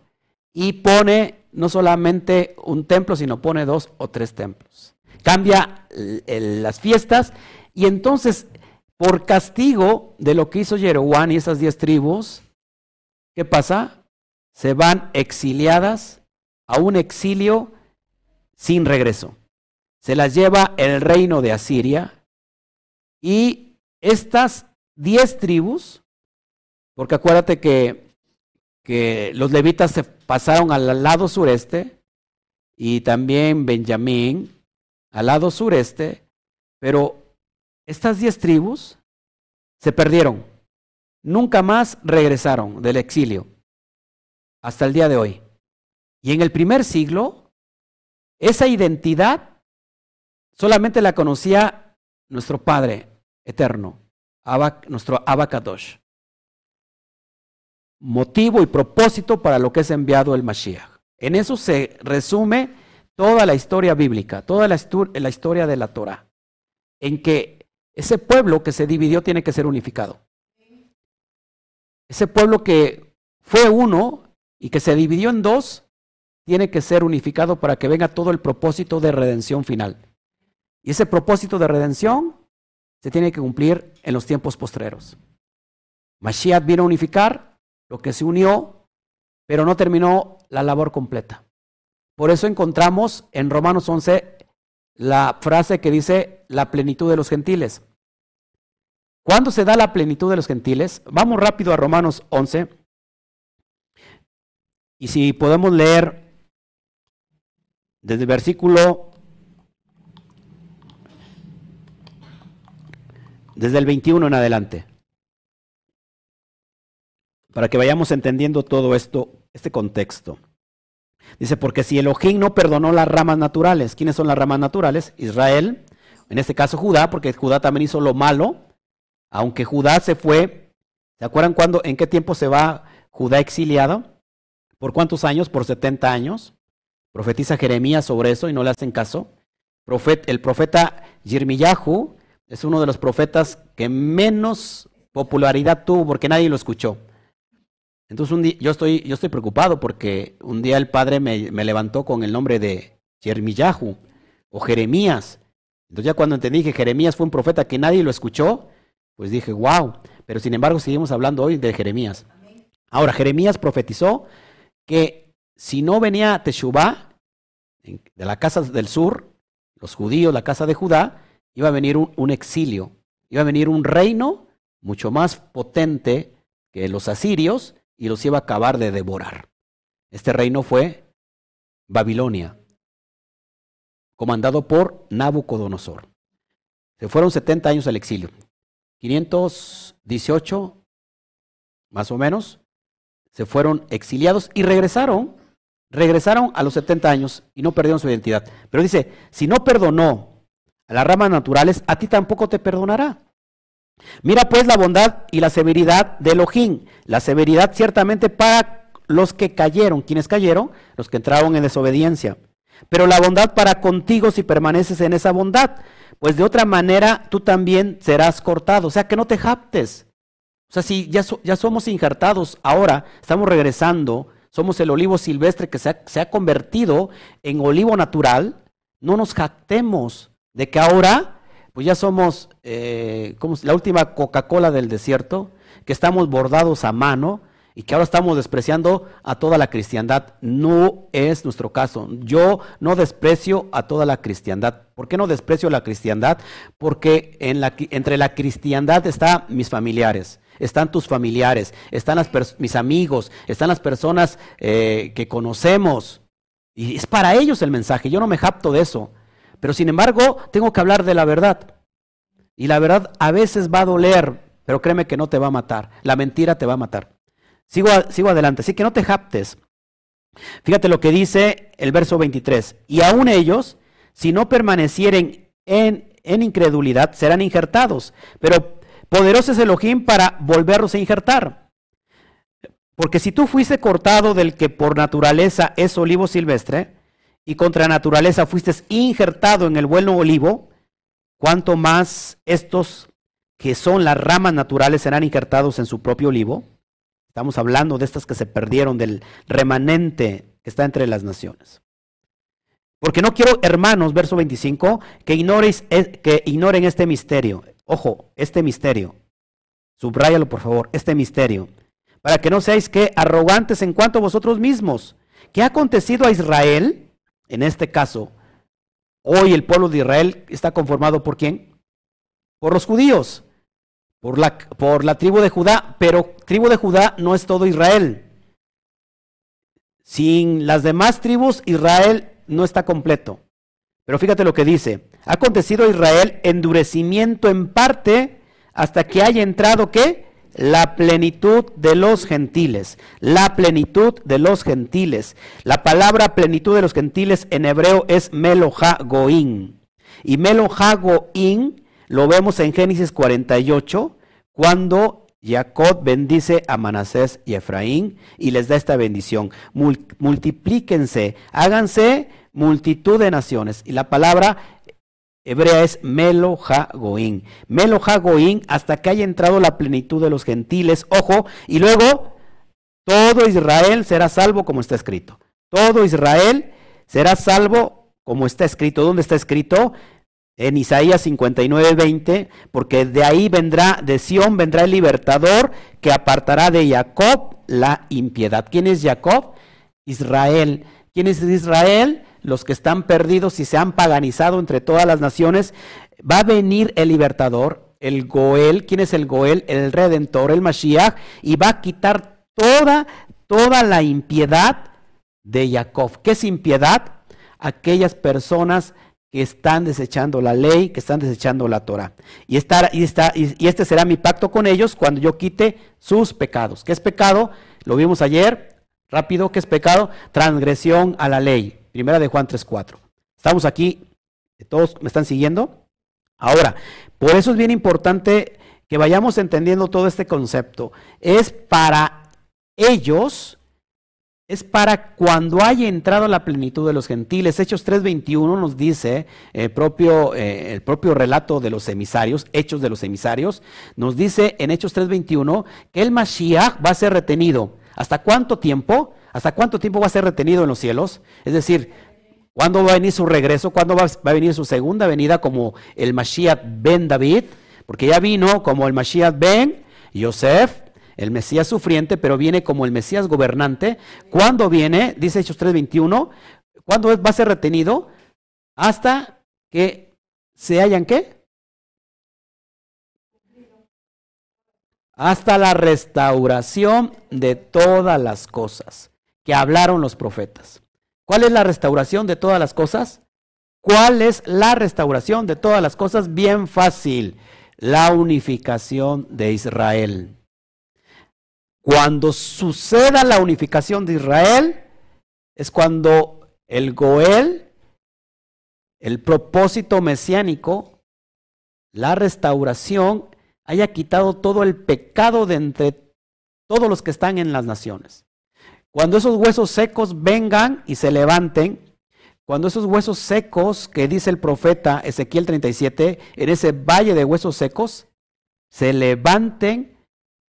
y pone no solamente un templo, sino pone dos o tres templos. Cambia las fiestas y entonces, por castigo de lo que hizo Jeroboam y esas diez tribus, ¿qué pasa? Se van exiliadas a un exilio sin regreso. Se las lleva el reino de Asiria y estas diez tribus porque acuérdate que, que los levitas se pasaron al lado sureste y también Benjamín al lado sureste, pero estas diez tribus se perdieron. Nunca más regresaron del exilio hasta el día de hoy. Y en el primer siglo, esa identidad solamente la conocía nuestro Padre eterno, nuestro Abacadosh motivo y propósito para lo que es enviado el Mashiach. En eso se resume toda la historia bíblica, toda la, historia de la Torah, en que ese pueblo que se dividió tiene que ser unificado. Ese pueblo que fue uno y que se dividió en dos, tiene que ser unificado para que venga todo el propósito de redención final. Y ese propósito de redención se tiene que cumplir en los tiempos postreros. Mashiach vino a unificar lo que se unió, pero no terminó la labor completa. Por eso encontramos en Romanos 11 la frase que dice la plenitud de los gentiles. ¿Cuándo se da la plenitud de los gentiles? Vamos rápido a Romanos 11. Y si podemos leer desde el versículo, desde el 21 en adelante para que vayamos entendiendo todo esto, este contexto. Dice, porque si Elohim no perdonó las ramas naturales, ¿quiénes son las ramas naturales? Israel, en este caso Judá, porque Judá también hizo lo malo, aunque Judá se fue, ¿se acuerdan cuándo, en qué tiempo se va Judá exiliado? ¿Por cuántos años? Por 70 años. Profetiza Jeremías sobre eso y no le hacen caso. el profeta Yirmiyahu es uno de los profetas que menos popularidad tuvo porque nadie lo escuchó. Entonces yo estoy, yo estoy preocupado porque un día el padre me, levantó con el nombre de Jeremiyahu o Jeremías. Entonces ya cuando entendí que Jeremías fue un profeta que nadie lo escuchó, pues dije, wow. Pero sin embargo seguimos hablando hoy de Jeremías. Ahora, Jeremías profetizó que si no venía Teshuvah, de la casa del sur, los judíos, la casa de Judá, iba a venir un exilio, iba a venir un reino mucho más potente que los asirios, y los iba a acabar de devorar. Este reino fue Babilonia. comandado por Nabucodonosor. Se fueron 70 años al exilio. 518, más o menos, se fueron exiliados y regresaron. Regresaron a los 70 años y no perdieron su identidad. Pero dice, si no perdonó a las ramas naturales, a ti tampoco te perdonará. Mira pues la bondad y la severidad de Elohim. La severidad ciertamente para los que cayeron. ¿Quiénes cayeron? Los que entraron en desobediencia. Pero la bondad para contigo si permaneces en esa bondad pues de otra manera tú también serás cortado. O sea, que no te japtes. O sea, si ya, ya somos injertados, ahora estamos regresando, somos el olivo silvestre que se ha, se ha convertido en olivo natural, no nos jactemos de que ahora, pues ya somos eh, como la última Coca-Cola del desierto, que estamos bordados a mano, y que ahora estamos despreciando a toda la cristiandad. No es nuestro caso. Yo no desprecio a toda la cristiandad. ¿Por qué no desprecio la cristiandad? Porque en la, entre la cristiandad están mis familiares. Están tus familiares, están mis amigos, están las personas eh, que conocemos. Y es para ellos el mensaje. Yo no me japto de eso. Pero sin embargo, tengo que hablar de la verdad. Y la verdad a veces va a doler, pero créeme que no te va a matar. La mentira te va a matar. Sigo, sigo adelante, así que no te japtes. Fíjate lo que dice el verso 23. Y aún ellos, si no permanecieren en, en incredulidad, serán injertados. Pero poderoso es Elohim para volverlos a injertar. Porque si tú fuiste cortado del que por naturaleza es olivo silvestre, y contra naturaleza fuiste injertado en el bueno olivo, cuanto más estos que son las ramas naturales serán injertados en su propio olivo. Estamos hablando de estas que se perdieron, del remanente que está entre las naciones. Porque no quiero, hermanos, verso 25, que, eh, que ignoren este misterio. Ojo, este misterio. Subráyalo, por favor, este misterio. Para que no seáis que arrogantes en cuanto a vosotros mismos. ¿Qué ha acontecido a Israel? En este caso, hoy el pueblo de Israel está conformado por quién? Por los judíos por la, por la tribu de Judá, pero tribu de Judá no es todo Israel. Sin las demás tribus, Israel no está completo. Pero fíjate lo que dice. Ha acontecido a Israel endurecimiento en parte hasta que haya entrado ¿qué? La plenitud de los gentiles. La plenitud de los gentiles. La palabra plenitud de los gentiles en hebreo es Meloha Goín. Y Meloha Goín lo vemos en Génesis 48, cuando Jacob bendice a Manasés y Efraín y les da esta bendición. multiplíquense, háganse multitud de naciones. Y la palabra hebrea es Melo Goín. Melo Goín hasta que haya entrado la plenitud de los gentiles. Ojo, y luego todo Israel será salvo como está escrito. Todo Israel será salvo como está escrito. ¿Dónde está escrito? en Isaías 59, 20, porque de ahí vendrá, de Sión vendrá el libertador que apartará de Jacob la impiedad. ¿Quién es Jacob? Israel. ¿Quién es Israel? Los que están perdidos y se han paganizado entre todas las naciones. Va a venir el libertador, el Goel. ¿Quién es el Goel? El redentor, el Mashiach, y va a quitar toda, toda la impiedad de Jacob. ¿Qué es impiedad? Aquellas personas que están desechando la ley, que están desechando la Torah. Y, y, y, este será mi pacto con ellos cuando yo quite sus pecados. ¿Qué es pecado? Lo vimos ayer, rápido, ¿qué es pecado? Transgresión a la ley. Primera de Juan 3.4. Estamos aquí, todos me están siguiendo. Ahora, por eso es bien importante que vayamos entendiendo todo este concepto. Es para ellos es para cuando haya entrado la plenitud de los gentiles. Hechos 3.21 nos dice, el propio, eh, el propio relato de los emisarios, Hechos de los emisarios, nos dice en Hechos 3.21 que el Mashiach va a ser retenido. ¿Hasta cuánto tiempo? ¿Hasta cuánto tiempo va a ser retenido en los cielos? Es decir, ¿cuándo va a venir su regreso? ¿Cuándo va, a venir su segunda venida como el Mashiach ben David? Porque ya vino como el Mashiach ben Yosef, el Mesías sufriente, pero viene como el Mesías gobernante. ¿Cuándo viene? Dice Hechos 3:21. ¿Cuándo va a ser retenido? Hasta que se hayan qué? Hasta la restauración de todas las cosas que hablaron los profetas. ¿Cuál es la restauración de todas las cosas? ¿Cuál es la restauración de todas las cosas? Bien fácil, la unificación de Israel. Cuando suceda la unificación de Israel, es cuando el Goel, el propósito mesiánico, la restauración, haya quitado todo el pecado de entre todos los que están en las naciones. Cuando esos huesos secos vengan y se levanten, cuando esos huesos secos que dice el profeta Ezequiel 37, en ese valle de huesos secos, se levanten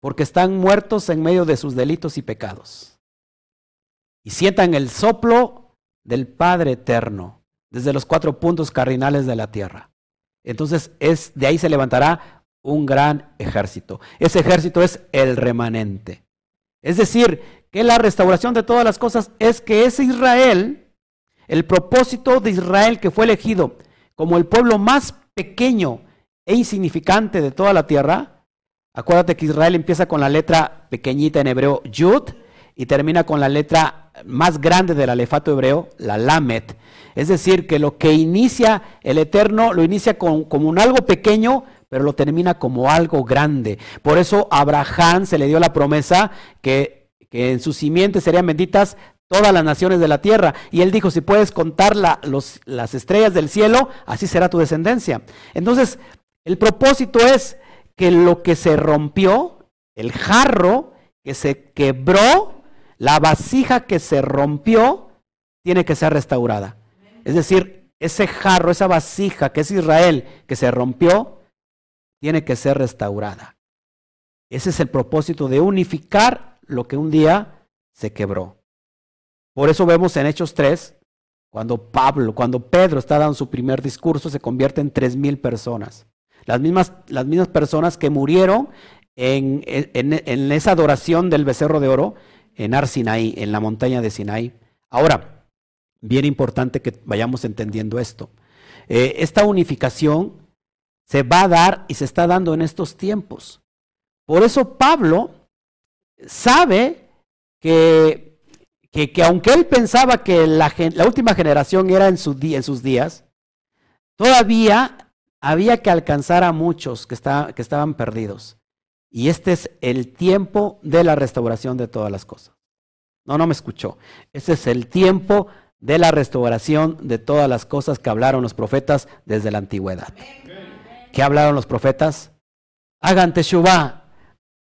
porque están muertos en medio de sus delitos y pecados. Y sientan el soplo del Padre eterno desde los cuatro puntos cardinales de la tierra. Entonces es de ahí se levantará un gran ejército. Ese ejército es el remanente. Es decir, que la restauración de todas las cosas es que ese Israel el propósito de Israel que fue elegido como el pueblo más pequeño e insignificante de toda la tierra, acuérdate que Israel empieza con la letra pequeñita en hebreo, Yud, y termina con la letra más grande del alefato hebreo, la Lamet. Es decir, que lo que inicia el Eterno lo inicia como un algo pequeño, pero lo termina como algo grande. Por eso a Abraham se le dio la promesa que, que en sus simientes serían benditas todas las naciones de la tierra. Y él dijo, si puedes contar las estrellas del cielo, así será tu descendencia. Entonces, el propósito es que lo que se rompió, el jarro que se quebró, la vasija que se rompió, tiene que ser restaurada. Es decir, ese jarro, esa vasija que es Israel, que se rompió, tiene que ser restaurada. Ese es el propósito de unificar lo que un día se quebró. Por eso vemos en Hechos 3, cuando Pablo, cuando Pedro está dando su primer discurso, se convierte en tres mil personas. Las mismas, las mismas personas que murieron en, en, esa adoración del becerro de oro en Arsinaí, en la montaña de Sinaí. Ahora, bien importante que vayamos entendiendo esto. Eh, esta unificación se va a dar y se está dando en estos tiempos. Por eso Pablo sabe que que, aunque él pensaba que la, última generación era en, sus días, todavía había que alcanzar a muchos que, que estaban perdidos. Y este es el tiempo de la restauración de todas las cosas. No, no me escuchó. Este es el tiempo de la restauración de todas las cosas que hablaron los profetas desde la antigüedad. ¿Qué hablaron los profetas? Hagan teshuvah,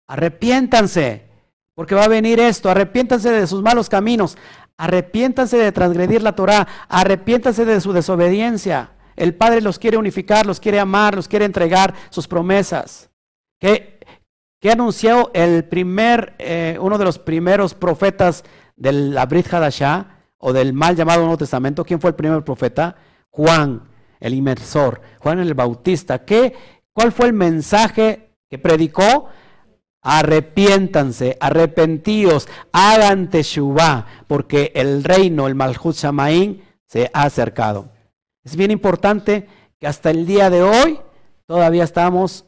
arrepiéntanse, porque va a venir esto, arrepiéntanse de sus malos caminos, arrepiéntanse de transgredir la Torah, arrepiéntanse de su desobediencia. El Padre los quiere unificar, los quiere amar, los quiere entregar sus promesas. ¿Qué, qué anunció el primer, eh, uno de los primeros profetas del Abrit Hadashah o del mal llamado Nuevo Testamento? ¿Quién fue el primer profeta? Juan, el inmersor, Juan el Bautista. ¿Qué, ¿Cuál fue el mensaje que predicó? Arrepiéntanse, arrepentíos, hagan teshuvah, porque el reino, el Malhut Shamaín, se ha acercado. Es bien importante que hasta el día de hoy todavía estamos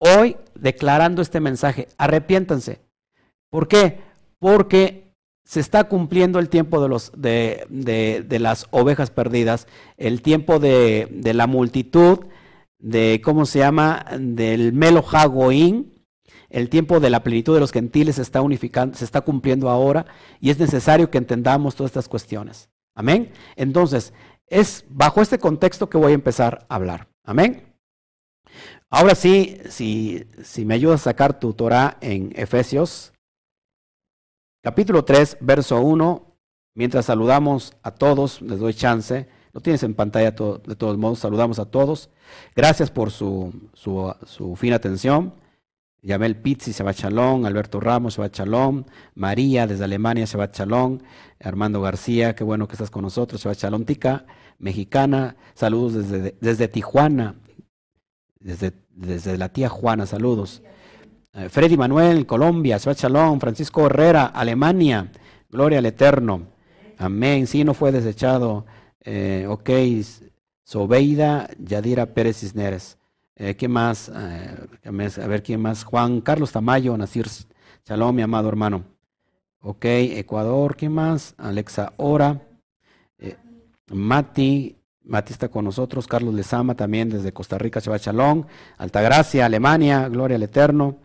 hoy declarando este mensaje. Arrepiéntanse. ¿Por qué? Porque se está cumpliendo el tiempo de, los, de, de, las ovejas perdidas, el tiempo de, la multitud, de, ¿cómo se llama? Del Melo Hagoín, el tiempo de la plenitud de los gentiles se está unificando, se está cumpliendo ahora y es necesario que entendamos todas estas cuestiones. Amén. Entonces, es bajo este contexto que voy a empezar a hablar. Amén. Ahora sí, si, me ayudas a sacar tu Torah en Efesios, capítulo 3, verso 1, mientras saludamos a todos, les doy chance, lo tienes en pantalla de todos modos, saludamos a todos. Gracias por su, su, su fina atención. Yamel Pizzi, Shabbat Shalom, Alberto Ramos, Shabbat Shalom, María desde Alemania, Shabbat Shalom, Armando García, qué bueno que estás con nosotros, Shabbat Shalom, Tica, mexicana, saludos desde, desde Tijuana, desde, desde la tía Juana, saludos. Eh, Freddy Manuel, Colombia, Shabbat Shalom, Francisco Herrera, Alemania, gloria al Eterno. Amén, sí, no fue desechado. Eh, ok, Sobeida Yadira Pérez Cisneres. Eh, ¿Qué más? Eh, a ver, ¿quién más? Juan Carlos Tamayo, Nasir Shalom, mi amado hermano. Ok, Ecuador, ¿qué más? Alexa Ora. Eh, Mati, Mati está con nosotros, Carlos Lezama también desde Costa Rica, Shabbat Shalom, Altagracia, Alemania, Gloria al Eterno.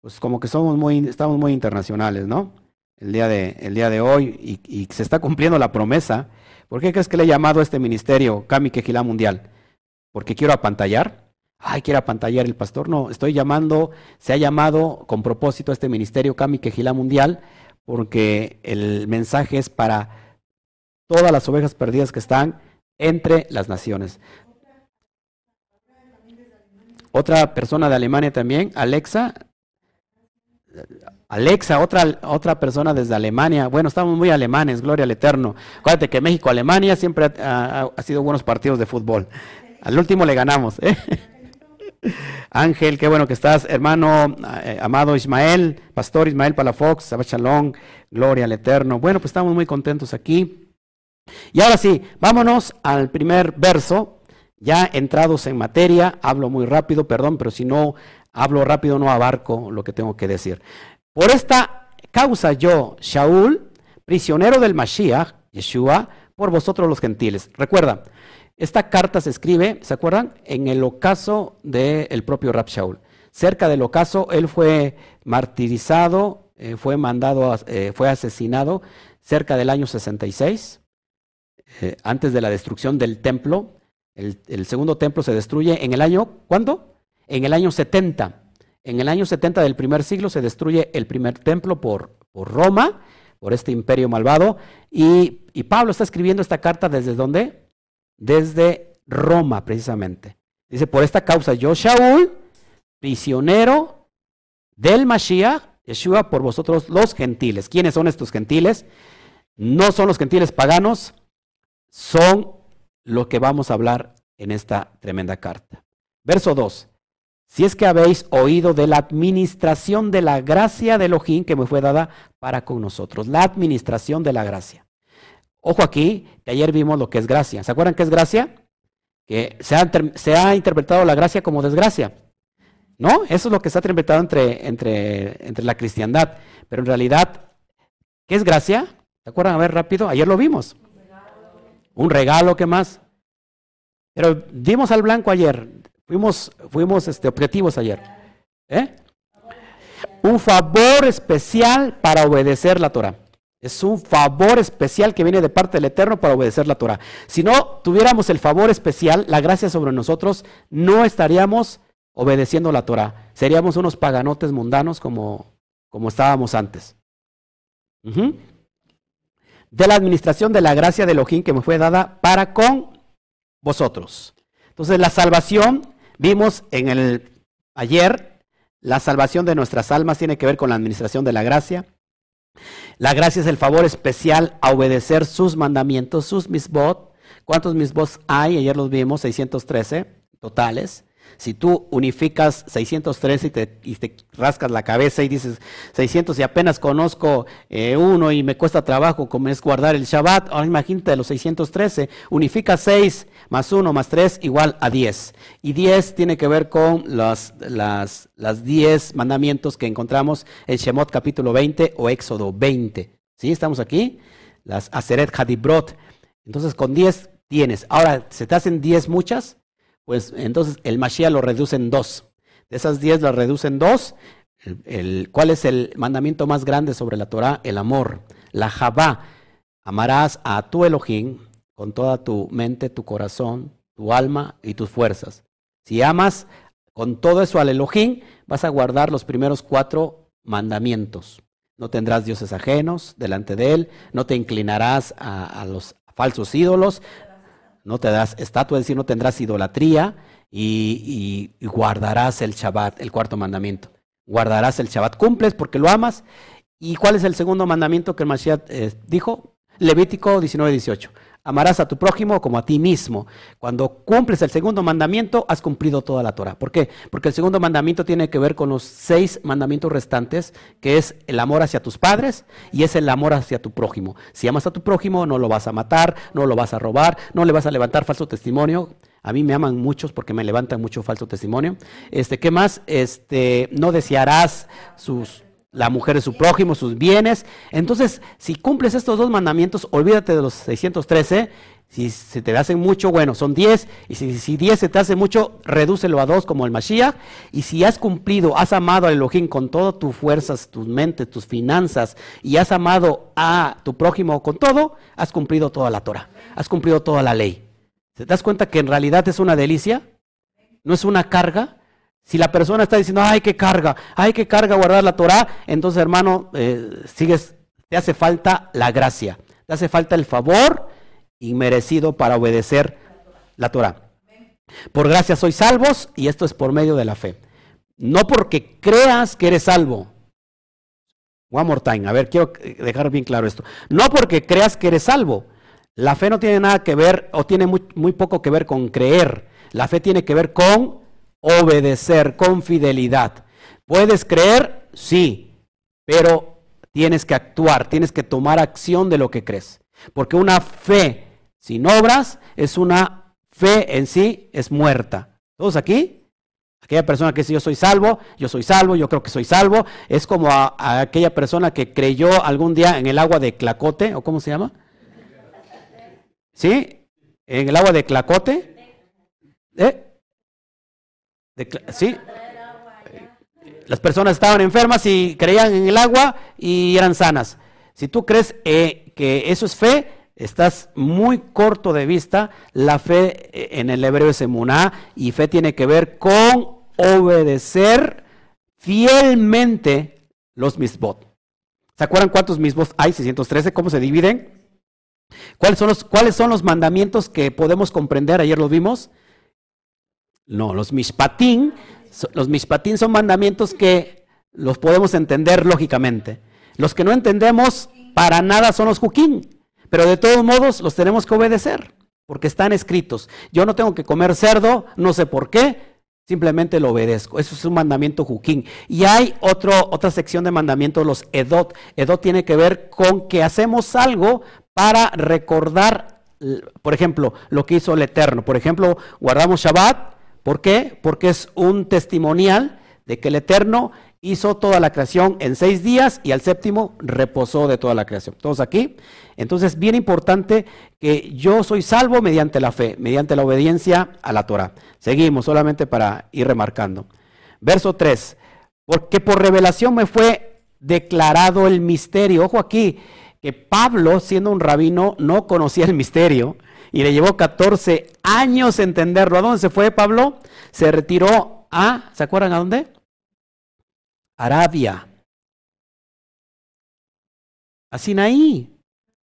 Pues como que somos muy, estamos muy internacionales, ¿no? El día de, el día de hoy y, se está cumpliendo la promesa. ¿Por qué crees que le he llamado a este ministerio Kami Quejilá Mundial? ¿Porque quiero apantallar? Ay, quiero apantallar el pastor. No, estoy llamando, se ha llamado con propósito a este ministerio Kami Quejilá Mundial porque el mensaje es para todas las ovejas perdidas que están entre las naciones. Otra persona de Alemania también, Alexa. Alexa, otra, otra persona desde Alemania. Bueno, estamos muy alemanes, gloria al Eterno. Acuérdate que México, Alemania siempre ha, sido buenos partidos de fútbol. Al último le ganamos. ¿eh? Ángel, qué bueno que estás, hermano eh, amado Ismael, pastor Ismael Palafox, Sabachalón, gloria al Eterno. Bueno, pues estamos muy contentos aquí. Y ahora sí, vámonos al primer verso. Ya entrados en materia, hablo muy rápido, perdón, pero si no hablo rápido no abarco lo que tengo que decir. Por esta causa yo, Shaul, prisionero del Mashiach, Yeshua, por vosotros los gentiles. Recuerda, esta carta se escribe, ¿se acuerdan? En el ocaso del propio Rab Shaul. Cerca del ocaso, él fue martirizado, eh, fue mandado, eh, fue asesinado cerca del año 66. Eh, antes de la destrucción del templo. El, segundo templo se destruye en el año, ¿cuándo? En el año 70. En el año 70 del primer siglo se destruye el primer templo por, por Roma, por este imperio malvado. Y, y, Pablo está escribiendo esta carta desde dónde? Desde Roma, precisamente. Dice, por esta causa yo, Shaul, prisionero del Mashiach, Yeshua, por vosotros los gentiles. ¿Quiénes son estos gentiles? No son los gentiles paganos, son lo que vamos a hablar en esta tremenda carta. Verso 2. Si es que habéis oído de la administración de la gracia de Elohim que me fue dada para con nosotros. La administración de la gracia. Ojo aquí, que ayer vimos lo que es gracia. ¿Se acuerdan qué es gracia? Que se ha, interpretado la gracia como desgracia. ¿No? Eso es lo que se ha interpretado entre, entre, entre la cristiandad. Pero en realidad, ¿qué es gracia? ¿Se acuerdan? A ver, rápido. Ayer lo vimos un regalo, ¿qué más? Pero dimos al blanco ayer, fuimos, fuimos este, objetivos ayer. ¿eh? Un favor especial para obedecer la Torah. Es un favor especial que viene de parte del Eterno para obedecer la Torah. Si no tuviéramos el favor especial, la gracia sobre nosotros, no estaríamos obedeciendo la Torah. Seríamos unos paganotes mundanos como, como estábamos antes de la administración de la gracia de Elohim que me fue dada para con vosotros. Entonces, la salvación, vimos en el ayer, la salvación de nuestras almas tiene que ver con la administración de la gracia. La gracia es el favor especial a obedecer sus mandamientos, sus misbot. ¿Cuántos misbot hay? Ayer los vimos, 613 totales. Si tú unificas 613 y te, rascas la cabeza y dices 600 y apenas conozco eh, uno y me cuesta trabajo como es guardar el Shabbat, ahora imagínate los 613, unifica 6 más 1 más 3 igual a 10. Y 10 tiene que ver con las, las, las 10 mandamientos que encontramos en Shemot capítulo 20 o Éxodo 20. ¿Sí? ¿Estamos aquí? Las Aseret Hadibrot. Entonces con 10 tienes. Ahora, ¿se te hacen 10 muchas? Pues entonces el Mashiach lo reduce en dos. De esas diez las reduce en dos. El, ¿Cuál es el mandamiento más grande sobre la Torah? El amor. La Jabá. Amarás a tu Elohim con toda tu mente, tu corazón, tu alma y tus fuerzas. Si amas con todo eso al Elohim, vas a guardar los primeros cuatro mandamientos. No tendrás dioses ajenos delante de él, no te inclinarás a los falsos ídolos, no te das estatua, es decir, no tendrás idolatría y, guardarás el Shabbat, el cuarto mandamiento. Guardarás el Shabbat, cumples porque lo amas. ¿Y cuál es el segundo mandamiento que el Mashiach eh, dijo? Levítico 19, 18. Amarás a tu prójimo como a ti mismo. Cuando cumples el segundo mandamiento, has cumplido toda la Torah. ¿Por qué? Porque el segundo mandamiento tiene que ver con los seis mandamientos restantes, que es el amor hacia tus padres y es el amor hacia tu prójimo. Si amas a tu prójimo, no lo vas a matar, no lo vas a robar, no le vas a levantar falso testimonio. A mí me aman muchos porque me levantan mucho falso testimonio. Este, ¿qué más? Este, no desearás sus la mujer es su prójimo, sus bienes. Entonces, si cumples estos dos mandamientos, olvídate de los 613, Si se te hacen mucho, bueno, son 10. Y si, si 10 se te hace mucho, redúcelo a 2 como el Mashiach. Y si has cumplido, has amado al Elohim con todas tus fuerzas, tus mentes, tus finanzas, y has amado a tu prójimo con todo, has cumplido toda la Torah. Has cumplido toda la ley. ¿Te das cuenta que en realidad es una delicia? ¿No es una carga? Si la persona está diciendo, ay, qué carga, ay, qué carga guardar la Torah, entonces hermano, eh, sigues, te hace falta la gracia, te hace falta el favor inmerecido para obedecer la Torah. Por gracia sois salvos y esto es por medio de la fe. No porque creas que eres salvo. One more time. A ver, quiero dejar bien claro esto. No porque creas que eres salvo. La fe no tiene nada que ver o tiene muy, muy poco que ver con creer. La fe tiene que ver con obedecer, con fidelidad. ¿Puedes creer? Sí, pero tienes que actuar, tienes que tomar acción de lo que crees. Porque una fe sin obras es una fe en sí, es muerta. ¿Todos aquí? Aquella persona que dice yo soy salvo, yo soy salvo, yo creo que soy salvo, es como a, aquella persona que creyó algún día en el agua de Clacote, o cómo se llama? ¿Sí? En el agua de Clacote. ¿Eh? ¿Sí? Las personas estaban enfermas y creían en el agua y eran sanas. Si tú crees eh, que eso es fe, Estás muy corto de vista. La fe eh, en el hebreo es emuná y fe tiene que ver con obedecer fielmente los misbot. ¿Se acuerdan cuántos misbot hay? 613. ¿Cómo se dividen? ¿Cuáles son, los, ¿Cuáles son los mandamientos que podemos comprender? Ayer lo vimos. No, los mishpatín. Los mishpatín son mandamientos que los podemos entender lógicamente. Los que no entendemos para nada son los juquín. Pero de todos modos los tenemos que obedecer, porque están escritos. Yo no tengo que comer cerdo, no sé por qué, simplemente lo obedezco. Eso es un mandamiento juquín. Y hay otro, otra sección de mandamientos, los edot. Edot tiene que ver con que hacemos algo para recordar, por ejemplo, lo que hizo el Eterno. Por ejemplo, guardamos Shabbat. ¿Por qué? Porque es un testimonial de que el Eterno hizo toda la creación en seis días y al séptimo reposó de toda la creación. ¿Todos aquí? Entonces, bien importante que yo soy salvo mediante la fe, mediante la obediencia a la Torah. Seguimos solamente para ir remarcando. Verso 3. Porque por revelación me fue declarado el misterio. Ojo aquí, que Pablo, siendo un rabino, no conocía el misterio y le llevó 14 años entenderlo. ¿A dónde se fue Pablo? Se retiró a, ¿se acuerdan a dónde? Arabia, a Sinaí,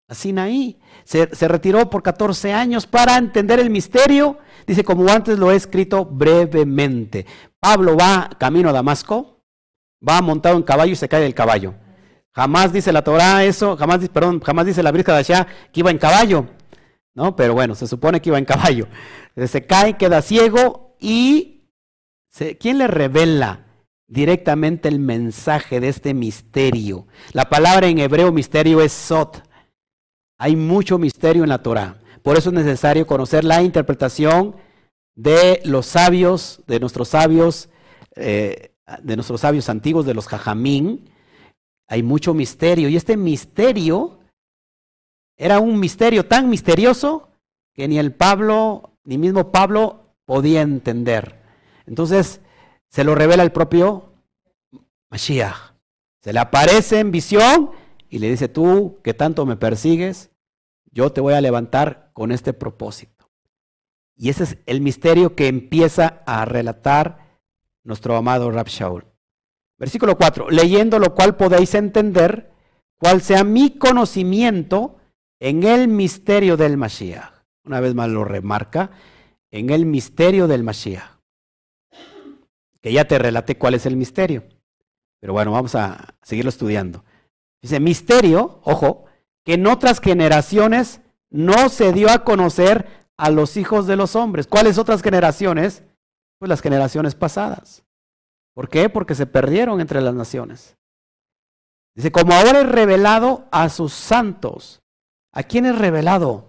a Sinaí. Se, se, retiró por 14 años para entender el misterio. Dice, como antes lo he escrito brevemente. Pablo va camino a Damasco, va montado en caballo y se cae del caballo. Jamás dice la Torah eso, jamás, perdón, jamás dice la Brisca de allá que iba en caballo. ¿No? Pero bueno, se supone que iba en caballo. Se cae, queda ciego y ¿quién le revela? directamente el mensaje de este misterio. La palabra en hebreo misterio es sot. Hay mucho misterio en la Torah. Por eso es necesario conocer la interpretación de los sabios, de nuestros sabios, eh, de nuestros sabios antiguos, de los jajamín. Hay mucho misterio. Y este misterio era un misterio tan misterioso que ni el Pablo, ni mismo Pablo podía entender. Entonces, se lo revela el propio Mashiach. Se le aparece en visión y le dice, tú que tanto me persigues, yo te voy a levantar con este propósito. Y ese es el misterio que empieza a relatar nuestro amado Rab Shaul. Versículo 4, leyendo lo cual podéis entender cuál sea mi conocimiento en el misterio del Mashiach. Una vez más lo remarca, en el misterio del Mashiach que ya te relaté cuál es el misterio. Pero bueno, vamos a seguirlo estudiando. Dice, misterio, ojo, que en otras generaciones no se dio a conocer a los hijos de los hombres. ¿Cuáles otras generaciones? Pues las generaciones pasadas. ¿Por qué? Porque se perdieron entre las naciones. Dice, como ahora es revelado a sus santos. ¿A quién es revelado?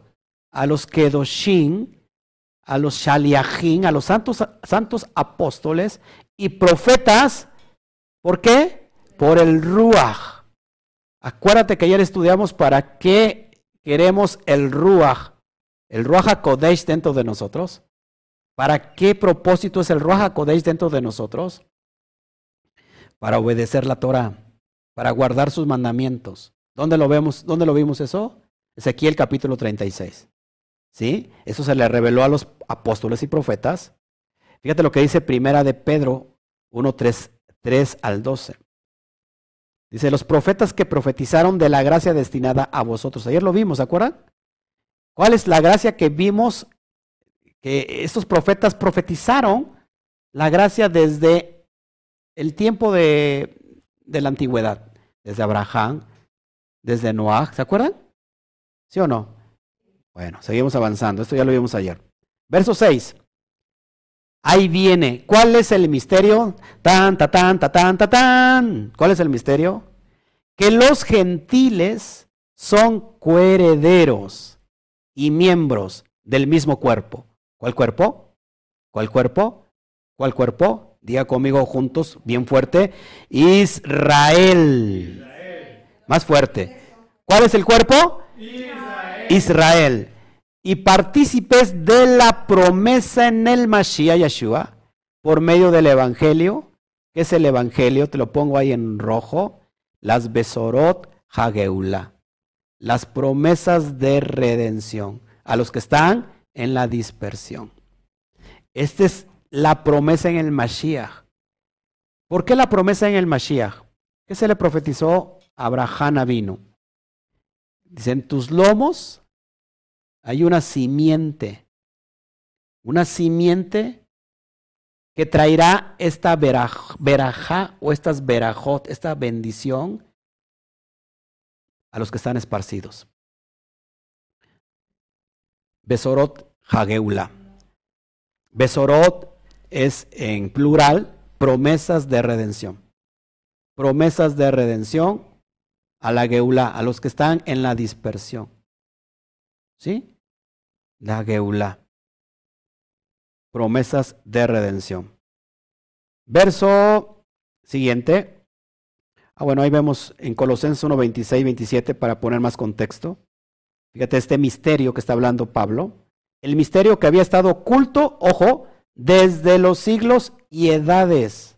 A los Kedoshim, a los Shaliachim, a los santos, santos apóstoles y profetas. ¿Por qué? Por el Ruach. Acuérdate que ayer estudiamos para qué queremos el Ruach. el Ruach Kodesh dentro de nosotros. ¿Para qué propósito es el Ruach Kodesh dentro de nosotros? Para obedecer la Torah, para guardar sus mandamientos. ¿Dónde lo vemos? ¿Dónde lo vimos eso? Ezequiel capítulo 36. ¿Sí? Eso se le reveló a los apóstoles y profetas. Fíjate lo que dice Primera de Pedro 1, 3, 3 al 12. Dice, los profetas que profetizaron de la gracia destinada a vosotros. Ayer lo vimos, ¿se acuerdan? ¿Cuál es la gracia que vimos que estos profetas profetizaron? La gracia desde el tiempo de, de la antigüedad, desde Abraham, desde Noah, ¿se acuerdan? ¿Sí o no? Bueno, seguimos avanzando, esto ya lo vimos ayer. Verso 6. Ahí viene. ¿Cuál es el misterio? Tan, ta, tan, ta, tan, ta, tan. ¿Cuál es el misterio? Que los gentiles son coherederos y miembros del mismo cuerpo. ¿Cuál cuerpo? ¿Cuál cuerpo? ¿Cuál cuerpo? Diga conmigo juntos, bien fuerte. Israel. Más fuerte. ¿Cuál es el cuerpo? Israel. Israel y partícipes de la promesa en el Mashiach Yeshua por medio del Evangelio. ¿Qué es el Evangelio? Te lo pongo ahí en rojo. Las Besorot Hageula. Las promesas de redención a los que están en la dispersión. Esta es la promesa en el Mashiach. ¿Por qué la promesa en el Mashiach? ¿Qué se le profetizó a Abraham vino? Dicen, tus lomos hay una simiente, una simiente que traerá esta verajá o estas verajot, esta bendición a los que están esparcidos. Besorot Hageula. Besorot es en plural promesas de redención. Promesas de redención a la Geula, a los que están en la dispersión. ¿Sí? la Geula. Promesas de redención. Verso siguiente. Ah, bueno, ahí vemos en Colosenses 1, 26, 27 para poner más contexto. Fíjate este misterio que está hablando Pablo. El misterio que había estado oculto, ojo, desde los siglos y edades,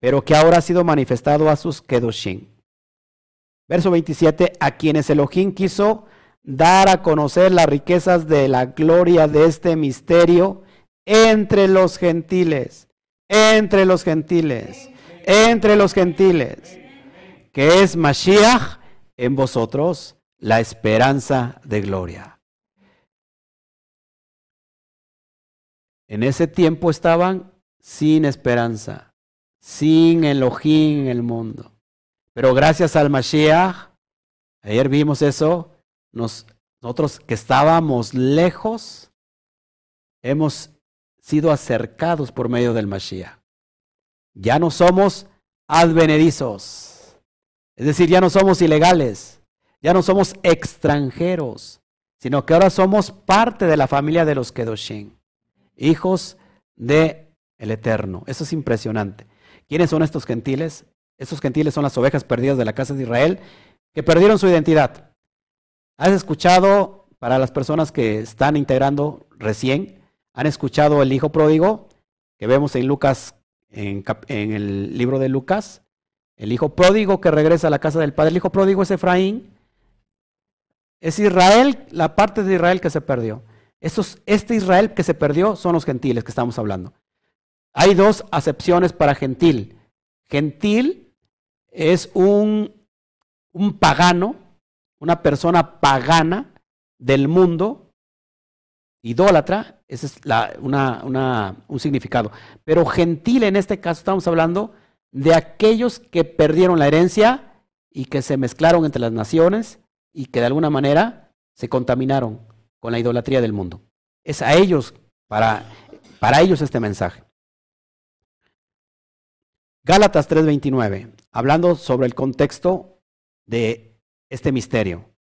pero que ahora ha sido manifestado a sus Kedoshim. Verso 27, a quienes Elohim quiso dar a conocer las riquezas de la gloria de este misterio entre los gentiles, entre los gentiles, entre los gentiles, que es Mashiach en vosotros, la esperanza de gloria. En ese tiempo estaban sin esperanza, sin Elohim en el mundo. Pero gracias al Mashiach, ayer vimos eso, nosotros que estábamos lejos, hemos sido acercados por medio del Mashiach. Ya no somos advenedizos, es decir, ya no somos ilegales, ya no somos extranjeros, sino que ahora somos parte de la familia de los Kedoshim, hijos de el Eterno. Eso es impresionante. ¿Quiénes son estos gentiles? Estos gentiles son las ovejas perdidas de la casa de Israel que perdieron su identidad. ¿Has escuchado, para las personas que están integrando recién, han escuchado el hijo pródigo que vemos en Lucas, en, el libro de Lucas? El hijo pródigo que regresa a la casa del padre. El hijo pródigo es Efraín. Es Israel, la parte de Israel que se perdió. este Israel que se perdió son los gentiles que estamos hablando. Hay dos acepciones para gentil. Gentil es un, un pagano una persona pagana del mundo, idólatra, ese es un significado. Pero gentil en este caso estamos hablando de aquellos que perdieron la herencia y que se mezclaron entre las naciones y que de alguna manera se contaminaron con la idolatría del mundo. Es a ellos, para, para ellos este mensaje. Gálatas 3:29, hablando sobre el contexto de este misterio.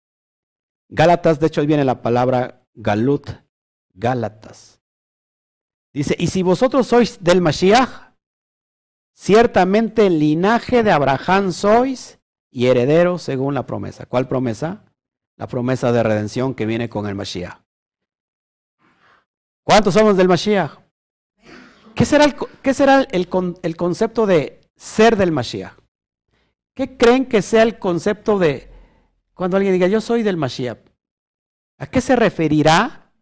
Gálatas, de hecho, ahí viene la palabra Galut, Gálatas. Dice, y si vosotros sois del Mashiach, ciertamente el linaje de Abraham sois y herederos según la promesa. ¿Cuál promesa? La promesa de redención que viene con el Mashiach. ¿Cuántos somos del Mashiach? ¿Qué será, el, qué será el, el concepto de ser del Mashiach? ¿Qué creen que sea el concepto de cuando alguien diga yo soy del Mashiach? ¿A qué se referirá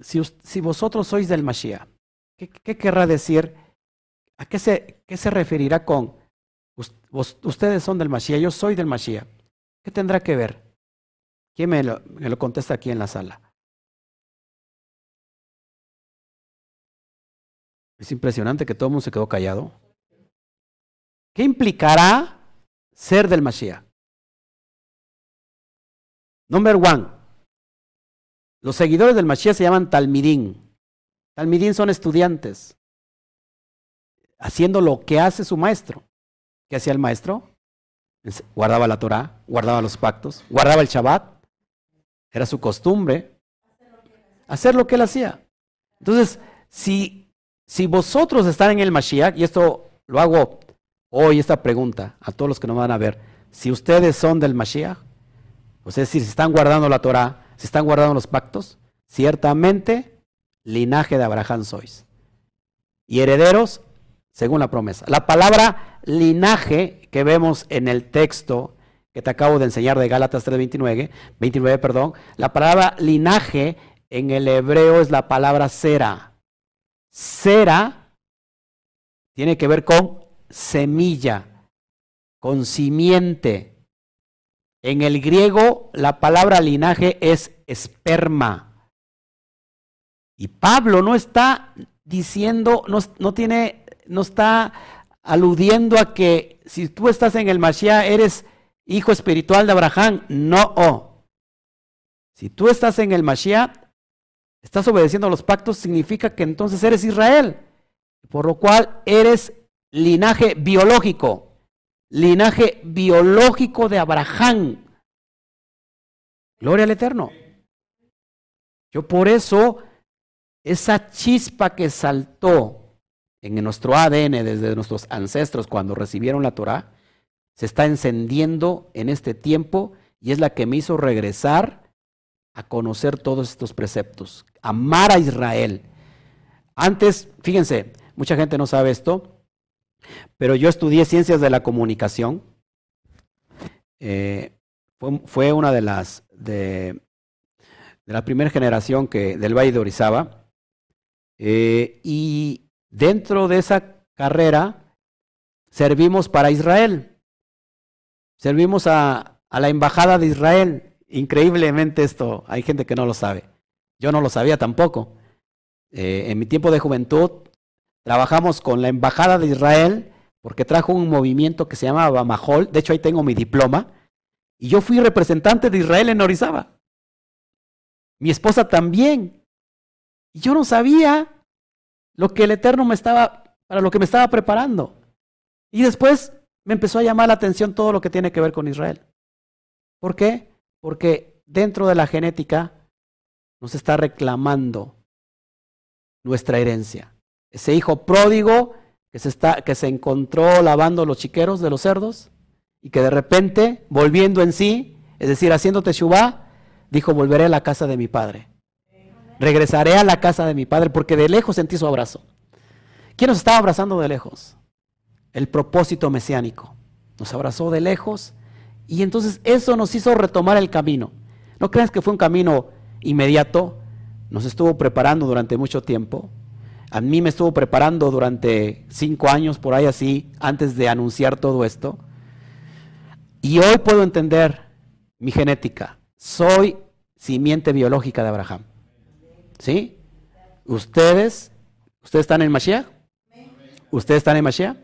si, vosotros sois del Mashiach? ¿Qué, ¿Qué, querrá decir? ¿A qué se, qué se referirá con ustedes son del Mashiach, yo soy del Mashiach? ¿Qué tendrá que ver? ¿Quién me lo, me lo contesta aquí en la sala? Es impresionante que todo el mundo se quedó callado. ¿Qué implicará ser del Mashiach? Number one. Los seguidores del Mashiach se llaman Talmidín. Talmidín son estudiantes. Haciendo lo que hace su maestro. ¿Qué hacía el maestro? Guardaba la Torah, guardaba los pactos, guardaba el Shabbat. Era su costumbre hacer lo que él hacía. Entonces, si, si vosotros están en el Mashiach, y esto lo hago hoy, esta pregunta a todos los que nos van a ver, si ustedes son del Mashiach, es decir, si están guardando la Torah, si están guardando los pactos, ciertamente linaje de Abraham sois. Y herederos según la promesa. La palabra linaje que vemos en el texto que te acabo de enseñar de Gálatas 3:29, 29, perdón, la palabra linaje en el hebreo es la palabra cera. Cera tiene que ver con semilla, con simiente. En el griego la palabra linaje es esperma. Y Pablo no está diciendo, no, tiene, no está aludiendo a que si tú estás en el Mashiach eres hijo espiritual de Abraham. No. Si tú estás en el Mashiach, estás obedeciendo a los pactos, significa que entonces eres Israel. Por lo cual eres linaje biológico. Linaje biológico de Abraham. Gloria al Eterno. Yo por eso, esa chispa que saltó en nuestro ADN desde nuestros ancestros cuando recibieron la Torah, se está encendiendo en este tiempo y es la que me hizo regresar a conocer todos estos preceptos, amar a Israel. Antes, fíjense, mucha gente no sabe esto, pero yo estudié ciencias de la comunicación. Eh, fue, una de las de, la primera generación que del Valle de Orizaba. Eh, y dentro de esa carrera servimos para Israel. Servimos a, la embajada de Israel. Increíblemente esto, hay gente que no lo sabe. Yo no lo sabía tampoco. Eh, en mi tiempo de juventud trabajamos con la embajada de Israel porque trajo un movimiento que se llamaba Mahol. De hecho, ahí tengo mi diploma. Y yo fui representante de Israel en Orizaba. Mi esposa también. Y yo no sabía lo que el Eterno me estaba, para lo que me estaba preparando. Y después me empezó a llamar la atención todo lo que tiene que ver con Israel. ¿Por qué? Porque dentro de la genética nos está reclamando nuestra herencia. Ese hijo pródigo que se, está, que se encontró lavando los chiqueros de los cerdos y que de repente, volviendo en sí, es decir, haciendo teshuvah, dijo, volveré a la casa de mi padre. Regresaré a la casa de mi padre porque de lejos sentí su abrazo. ¿Quién nos estaba abrazando de lejos? el propósito mesiánico. Nos abrazó de lejos y entonces eso nos hizo retomar el camino. No creas que fue un camino inmediato, nos estuvo preparando durante mucho tiempo. A mí me estuvo preparando durante cinco años, por ahí así, antes de anunciar todo esto. Y hoy puedo entender mi genética. Soy simiente biológica de Abraham. ¿Sí? ¿Ustedes? ¿Ustedes están en Mashiach? ¿Ustedes están en Mashiach?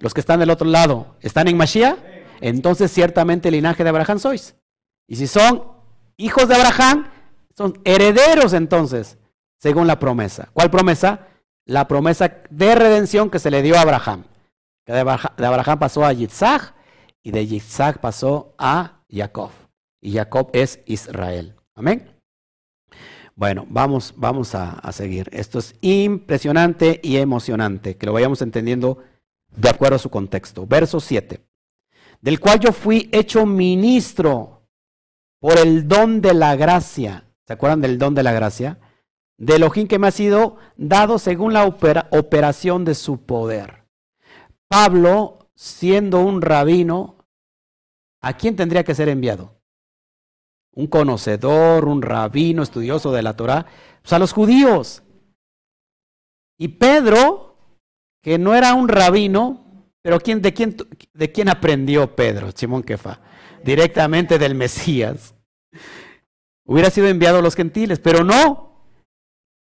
los que están del otro lado, ¿están en Mashiach? Entonces ciertamente el linaje de Abraham sois. Y si son hijos de Abraham, son herederos entonces, según la promesa. ¿Cuál promesa? La promesa de redención que se le dio a Abraham. De Abraham pasó a Yitzhak y de Yitzhak pasó a Jacob. Y Jacob es Israel. Amén. Bueno, vamos, vamos a, a seguir. Esto es impresionante y emocionante, que lo vayamos entendiendo de acuerdo a su contexto. Verso 7. Del cual yo fui hecho ministro por el don de la gracia. ¿Se acuerdan del don de la gracia? De Elohim que me ha sido dado según la operación de su poder. Pablo, siendo un rabino, ¿a quién tendría que ser enviado? Un conocedor, un rabino, estudioso de la Torah, pues a los judíos. Y Pedro, que no era un rabino, pero ¿quién, de, quién, ¿de quién aprendió Pedro, Simón Kefa? Directamente del Mesías. Hubiera sido enviado a los gentiles, pero no.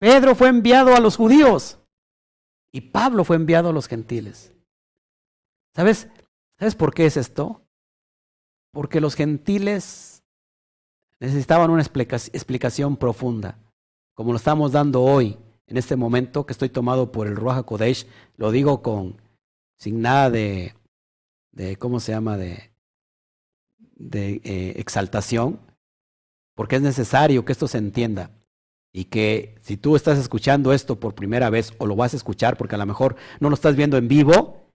Pedro fue enviado a los judíos y Pablo fue enviado a los gentiles. ¿Sabes? ¿Sabes por qué es esto? Porque los gentiles necesitaban una explicación profunda, como lo estamos dando hoy, en este momento que estoy tomado por el Ruach Kodesh, lo digo con sin nada de, de ¿cómo se llama? de, de eh, exaltación, porque es necesario que esto se entienda y que si tú estás escuchando esto por primera vez o lo vas a escuchar porque a lo mejor no lo estás viendo en vivo,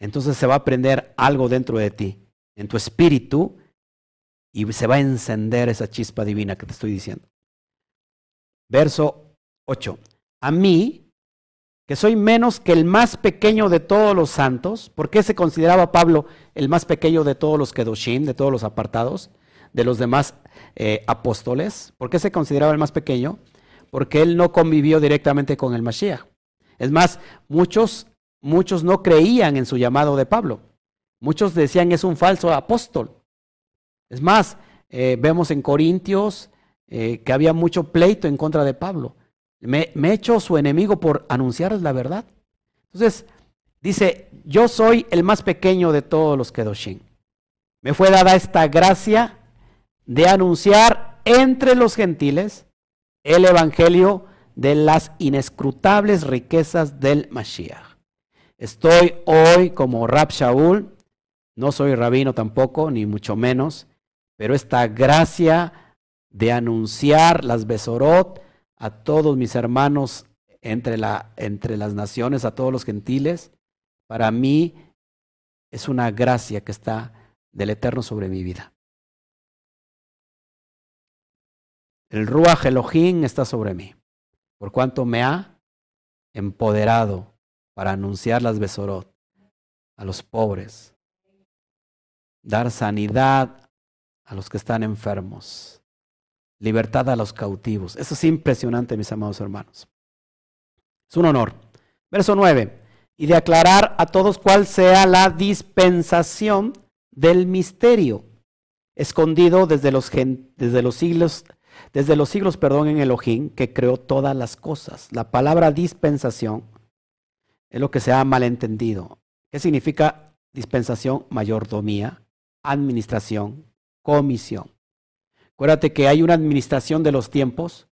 entonces se va a aprender algo dentro de ti, en tu espíritu, y se va a encender esa chispa divina que te estoy diciendo. Verso 8. A mí, que soy menos que el más pequeño de todos los santos, ¿por qué se consideraba Pablo el más pequeño de todos los kedoshim, de todos los apartados, de los demás eh, apóstoles? ¿Por qué se consideraba el más pequeño? Porque él no convivió directamente con el Mashiach. Es más, muchos, muchos no creían en su llamado de Pablo. Muchos decían es un falso apóstol. Es más, eh, vemos en Corintios eh, que había mucho pleito en contra de Pablo. Me, me he hecho su enemigo por anunciarles la verdad. Entonces, dice, yo soy el más pequeño de todos los Kedoshim. Me fue dada esta gracia de anunciar entre los gentiles el Evangelio de las inescrutables riquezas del Mashiach. Estoy hoy como Rab Shaul, no soy rabino tampoco, ni mucho menos, pero esta gracia de anunciar las Besorot a todos mis hermanos entre, la, entre las naciones, a todos los gentiles, para mí es una gracia que está del Eterno sobre mi vida. El Ruach Elohim está sobre mí, por cuanto me ha empoderado para anunciar las Besorot a los pobres, dar sanidad a los que están enfermos, libertad a los cautivos. Eso es impresionante, mis amados hermanos. Es un honor. Verso 9. Y de aclarar a todos cuál sea la dispensación del misterio, escondido desde los, desde los siglos desde los siglos, perdón, en Elohim, que creó todas las cosas. La palabra dispensación es lo que se ha malentendido. ¿Qué significa dispensación? Mayordomía, administración, comisión. Acuérdate que hay una administración de los tiempos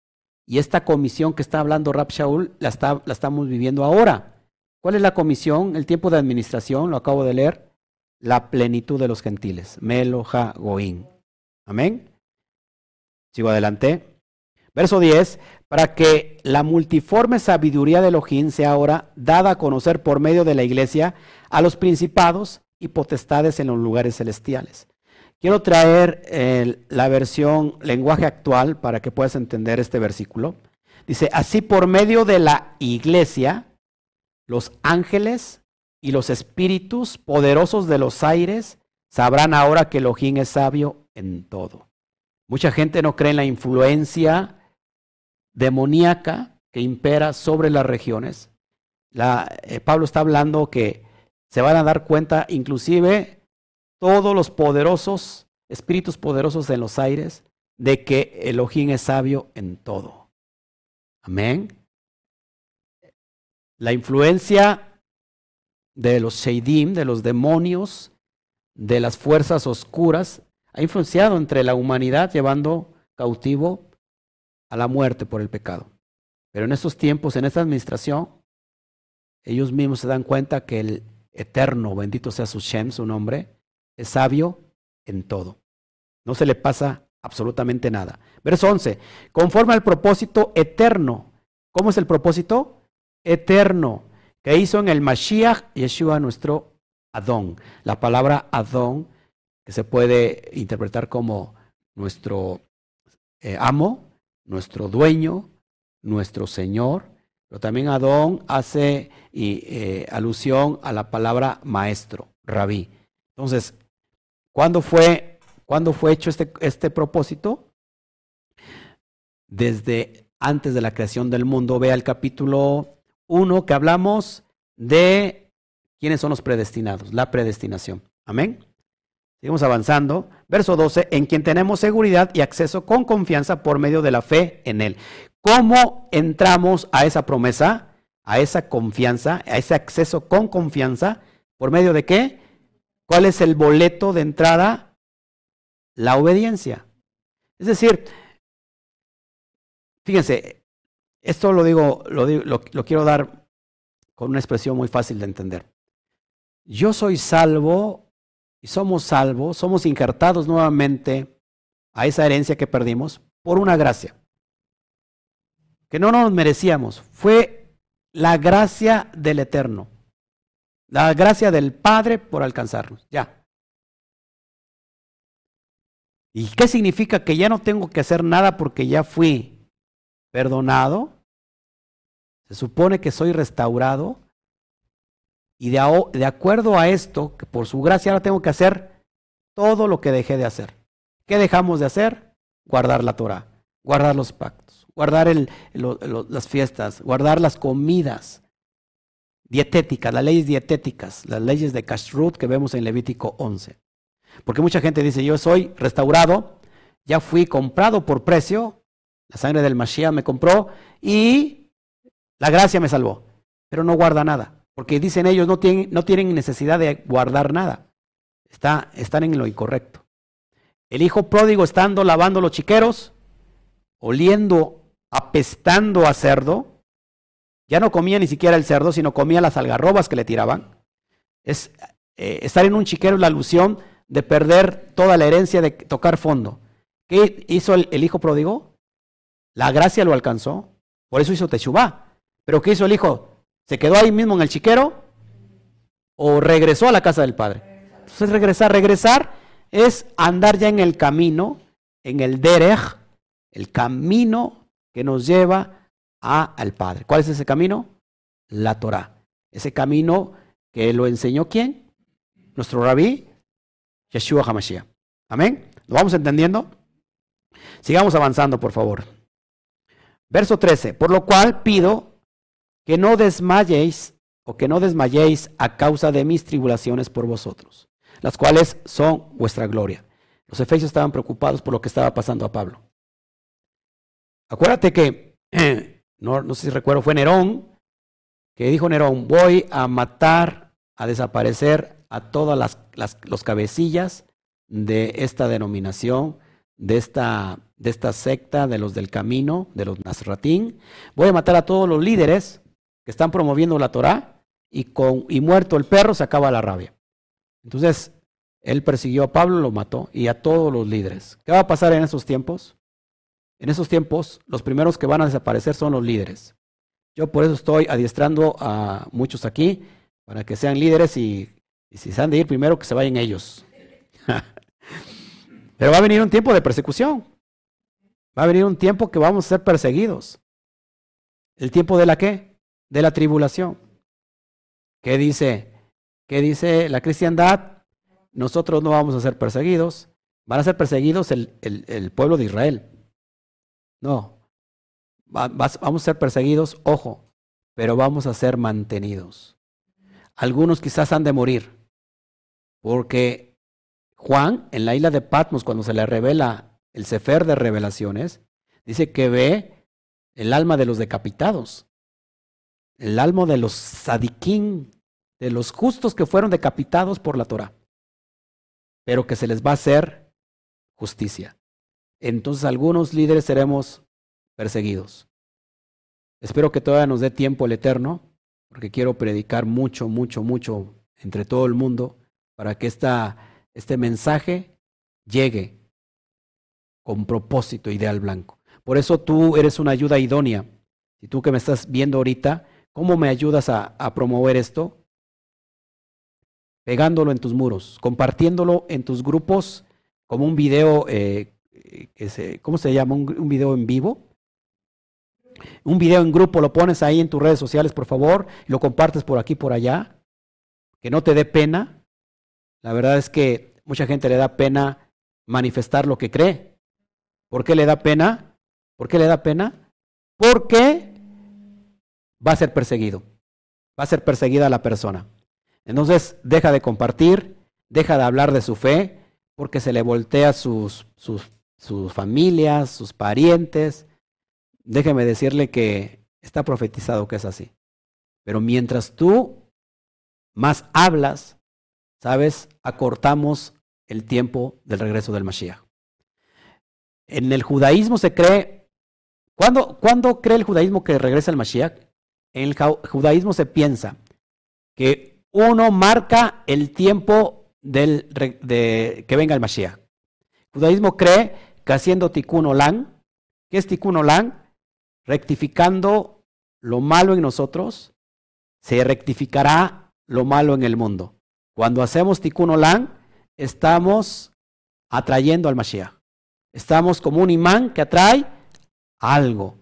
y esta comisión que está hablando Rab Shaul la, está, la estamos viviendo ahora. ¿Cuál es la comisión? El tiempo de administración, lo acabo de leer, la plenitud de los gentiles. Meloja Goín. Amén. Sigo adelante. Verso 10, para que la multiforme sabiduría de Elohim sea ahora dada a conocer por medio de la iglesia a los principados y potestades en los lugares celestiales. Quiero traer la versión lenguaje actual para que puedas entender este versículo. Dice, así por medio de la iglesia, los ángeles y los espíritus poderosos de los aires sabrán ahora que Elohim es sabio en todo. Mucha gente no cree en la influencia demoníaca que impera sobre las regiones. Eh, Pablo está hablando que se van a dar cuenta inclusive todos los poderosos, espíritus poderosos en los aires, de que Elohim es sabio en todo. Amén. La influencia de los Sheidim, de los demonios, de las fuerzas oscuras, ha influenciado entre la humanidad llevando cautivo a la muerte por el pecado. Pero en estos tiempos, en esta administración, ellos mismos se dan cuenta que el eterno, bendito sea su Shem, su nombre, es sabio en todo. No se le pasa absolutamente nada. Verso 11, conforme al propósito eterno. ¿Cómo es el propósito? Eterno, que hizo en el Mashiach Yeshua nuestro Adón. La palabra Adón que se puede interpretar como nuestro eh, amo, nuestro dueño, nuestro Señor, pero también Adón hace eh, alusión a la palabra maestro, rabí. Entonces, ¿cuándo fue, ¿cuándo fue hecho este, este propósito? Desde antes de la creación del mundo. Vea el capítulo 1 que hablamos de quiénes son los predestinados, la predestinación. Amén. Seguimos avanzando. Verso 12, en quien tenemos seguridad y acceso con confianza por medio de la fe en Él. ¿Cómo entramos a esa promesa, a esa confianza, a ese acceso con confianza? ¿Por medio de qué? ¿Cuál es el boleto de entrada? La obediencia. Es decir, fíjense, esto lo digo, lo, lo quiero dar con una expresión muy fácil de entender. Yo soy salvo y somos salvos, somos injertados nuevamente a esa herencia que perdimos por una gracia que no nos merecíamos. Fue la gracia del Eterno, la gracia del Padre por alcanzarnos. Ya. ¿Y qué significa que ya no tengo que hacer nada porque ya fui perdonado? Se supone que soy restaurado y de, acuerdo a esto, que por su gracia ahora tengo que hacer todo lo que dejé de hacer. ¿Qué dejamos de hacer? Guardar la Torah, guardar los pactos, guardar las fiestas, guardar las comidas dietéticas, las leyes dietéticas, las leyes de Kashrut que vemos en Levítico 11. Porque mucha gente dice, yo soy restaurado, ya fui comprado por precio, la sangre del Mashiach me compró y la gracia me salvó, pero no guarda nada. Porque dicen ellos, no tienen, no tienen necesidad de guardar nada. Está, están en lo incorrecto. El hijo pródigo estando lavando los chiqueros, oliendo, apestando a cerdo, ya no comía ni siquiera el cerdo, sino comía las algarrobas que le tiraban. Es, eh, estar en un chiquero es la alusión de perder toda la herencia de tocar fondo. ¿Qué hizo el, el hijo pródigo? La gracia lo alcanzó, por eso hizo Techubá. Pero ¿qué hizo el hijo? ¿Se quedó ahí mismo en el chiquero? ¿O regresó a la casa del Padre? Entonces regresar, regresar es andar ya en el camino, en el derech, el camino que nos lleva a, al Padre. ¿Cuál es ese camino? La Torah. Ese camino que lo enseñó quién? Nuestro rabí, Yeshua HaMashiach. Amén. ¿Lo vamos entendiendo? Sigamos avanzando, por favor. Verso 13. Por lo cual pido que no desmayéis o que no desmayéis a causa de mis tribulaciones por vosotros, las cuales son vuestra gloria. Los efesios estaban preocupados por lo que estaba pasando a Pablo. Acuérdate que, <clears throat> no, no sé si recuerdo, fue Nerón, que dijo Nerón, voy a matar, a desaparecer a todas las, los cabecillas de esta denominación, de esta, de esta secta, de los del camino, de los Nazratín. Voy a matar a todos los líderes que están promoviendo la Torah y, con, y muerto el perro se acaba la rabia. Entonces, él persiguió a Pablo, lo mató y a todos los líderes. ¿Qué va a pasar en esos tiempos? En esos tiempos, los primeros que van a desaparecer son los líderes. Yo por eso estoy adiestrando a muchos aquí para que sean líderes y, y si se han de ir primero, que se vayan ellos. <laughs> Pero va a venir un tiempo de persecución. Va a venir un tiempo que vamos a ser perseguidos. ¿El tiempo de la qué? De la tribulación. ¿Qué dice? ¿Qué dice la cristiandad? Nosotros no vamos a ser perseguidos. Van a ser perseguidos el, el, pueblo de Israel. No. vamos a ser perseguidos, ojo, pero vamos a ser mantenidos. Algunos quizás han de morir, porque Juan, en la isla de Patmos, cuando se le revela el Sefer de Revelaciones, dice que ve el alma de los decapitados el alma de los sadiquín, de los justos que fueron decapitados por la Torah, pero que se les va a hacer justicia. Entonces algunos líderes seremos perseguidos. Espero que todavía nos dé tiempo el Eterno, porque quiero predicar mucho, mucho, mucho entre todo el mundo para que esta, este mensaje llegue con propósito ideal blanco. Por eso tú eres una ayuda idónea. Si tú que me estás viendo ahorita, ¿Cómo me ayudas a, promover esto? Pegándolo en tus muros, compartiéndolo en tus grupos como un video, eh, se, ¿cómo se llama? Un, video en vivo. Un video en grupo lo pones ahí en tus redes sociales, por favor, lo compartes por aquí, por allá. Que no te dé pena. La verdad es que mucha gente le da pena manifestar lo que cree. ¿Por qué le da pena? ¿Por qué le da pena? Porque va a ser perseguido. Va a ser perseguida la persona. Entonces deja de compartir, deja de hablar de su fe, porque se le voltea sus, sus, familias, sus parientes. Déjeme decirle que está profetizado que es así. Pero mientras tú más hablas, ¿sabes? Acortamos el tiempo del regreso del Mashiach. En el judaísmo se cree, ¿cuándo, ¿cuándo cree el judaísmo que regresa el Mashiach? En el judaísmo se piensa que uno marca el tiempo del, de, que venga el Mashiach. El judaísmo cree que haciendo tikkun olam, ¿qué es tikkun olam? Rectificando lo malo en nosotros, se rectificará lo malo en el mundo. Cuando hacemos tikkun olam, estamos atrayendo al Mashiach. Estamos como un imán que atrae algo.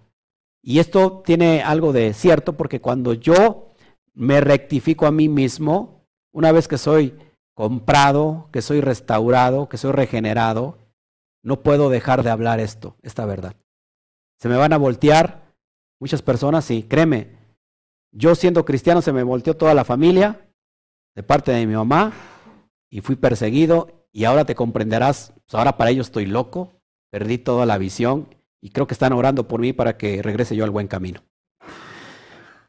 Y esto tiene algo de cierto porque cuando yo me rectifico a mí mismo, una vez que soy comprado, que soy restaurado, que soy regenerado, no puedo dejar de hablar esto, esta verdad. Se me van a voltear muchas personas, sí, créeme, yo siendo cristiano se me volteó toda la familia de parte de mi mamá, y fui perseguido y ahora te comprenderás, pues ahora para ellos estoy loco, perdí toda la visión y creo que están orando por mí para que regrese yo al buen camino.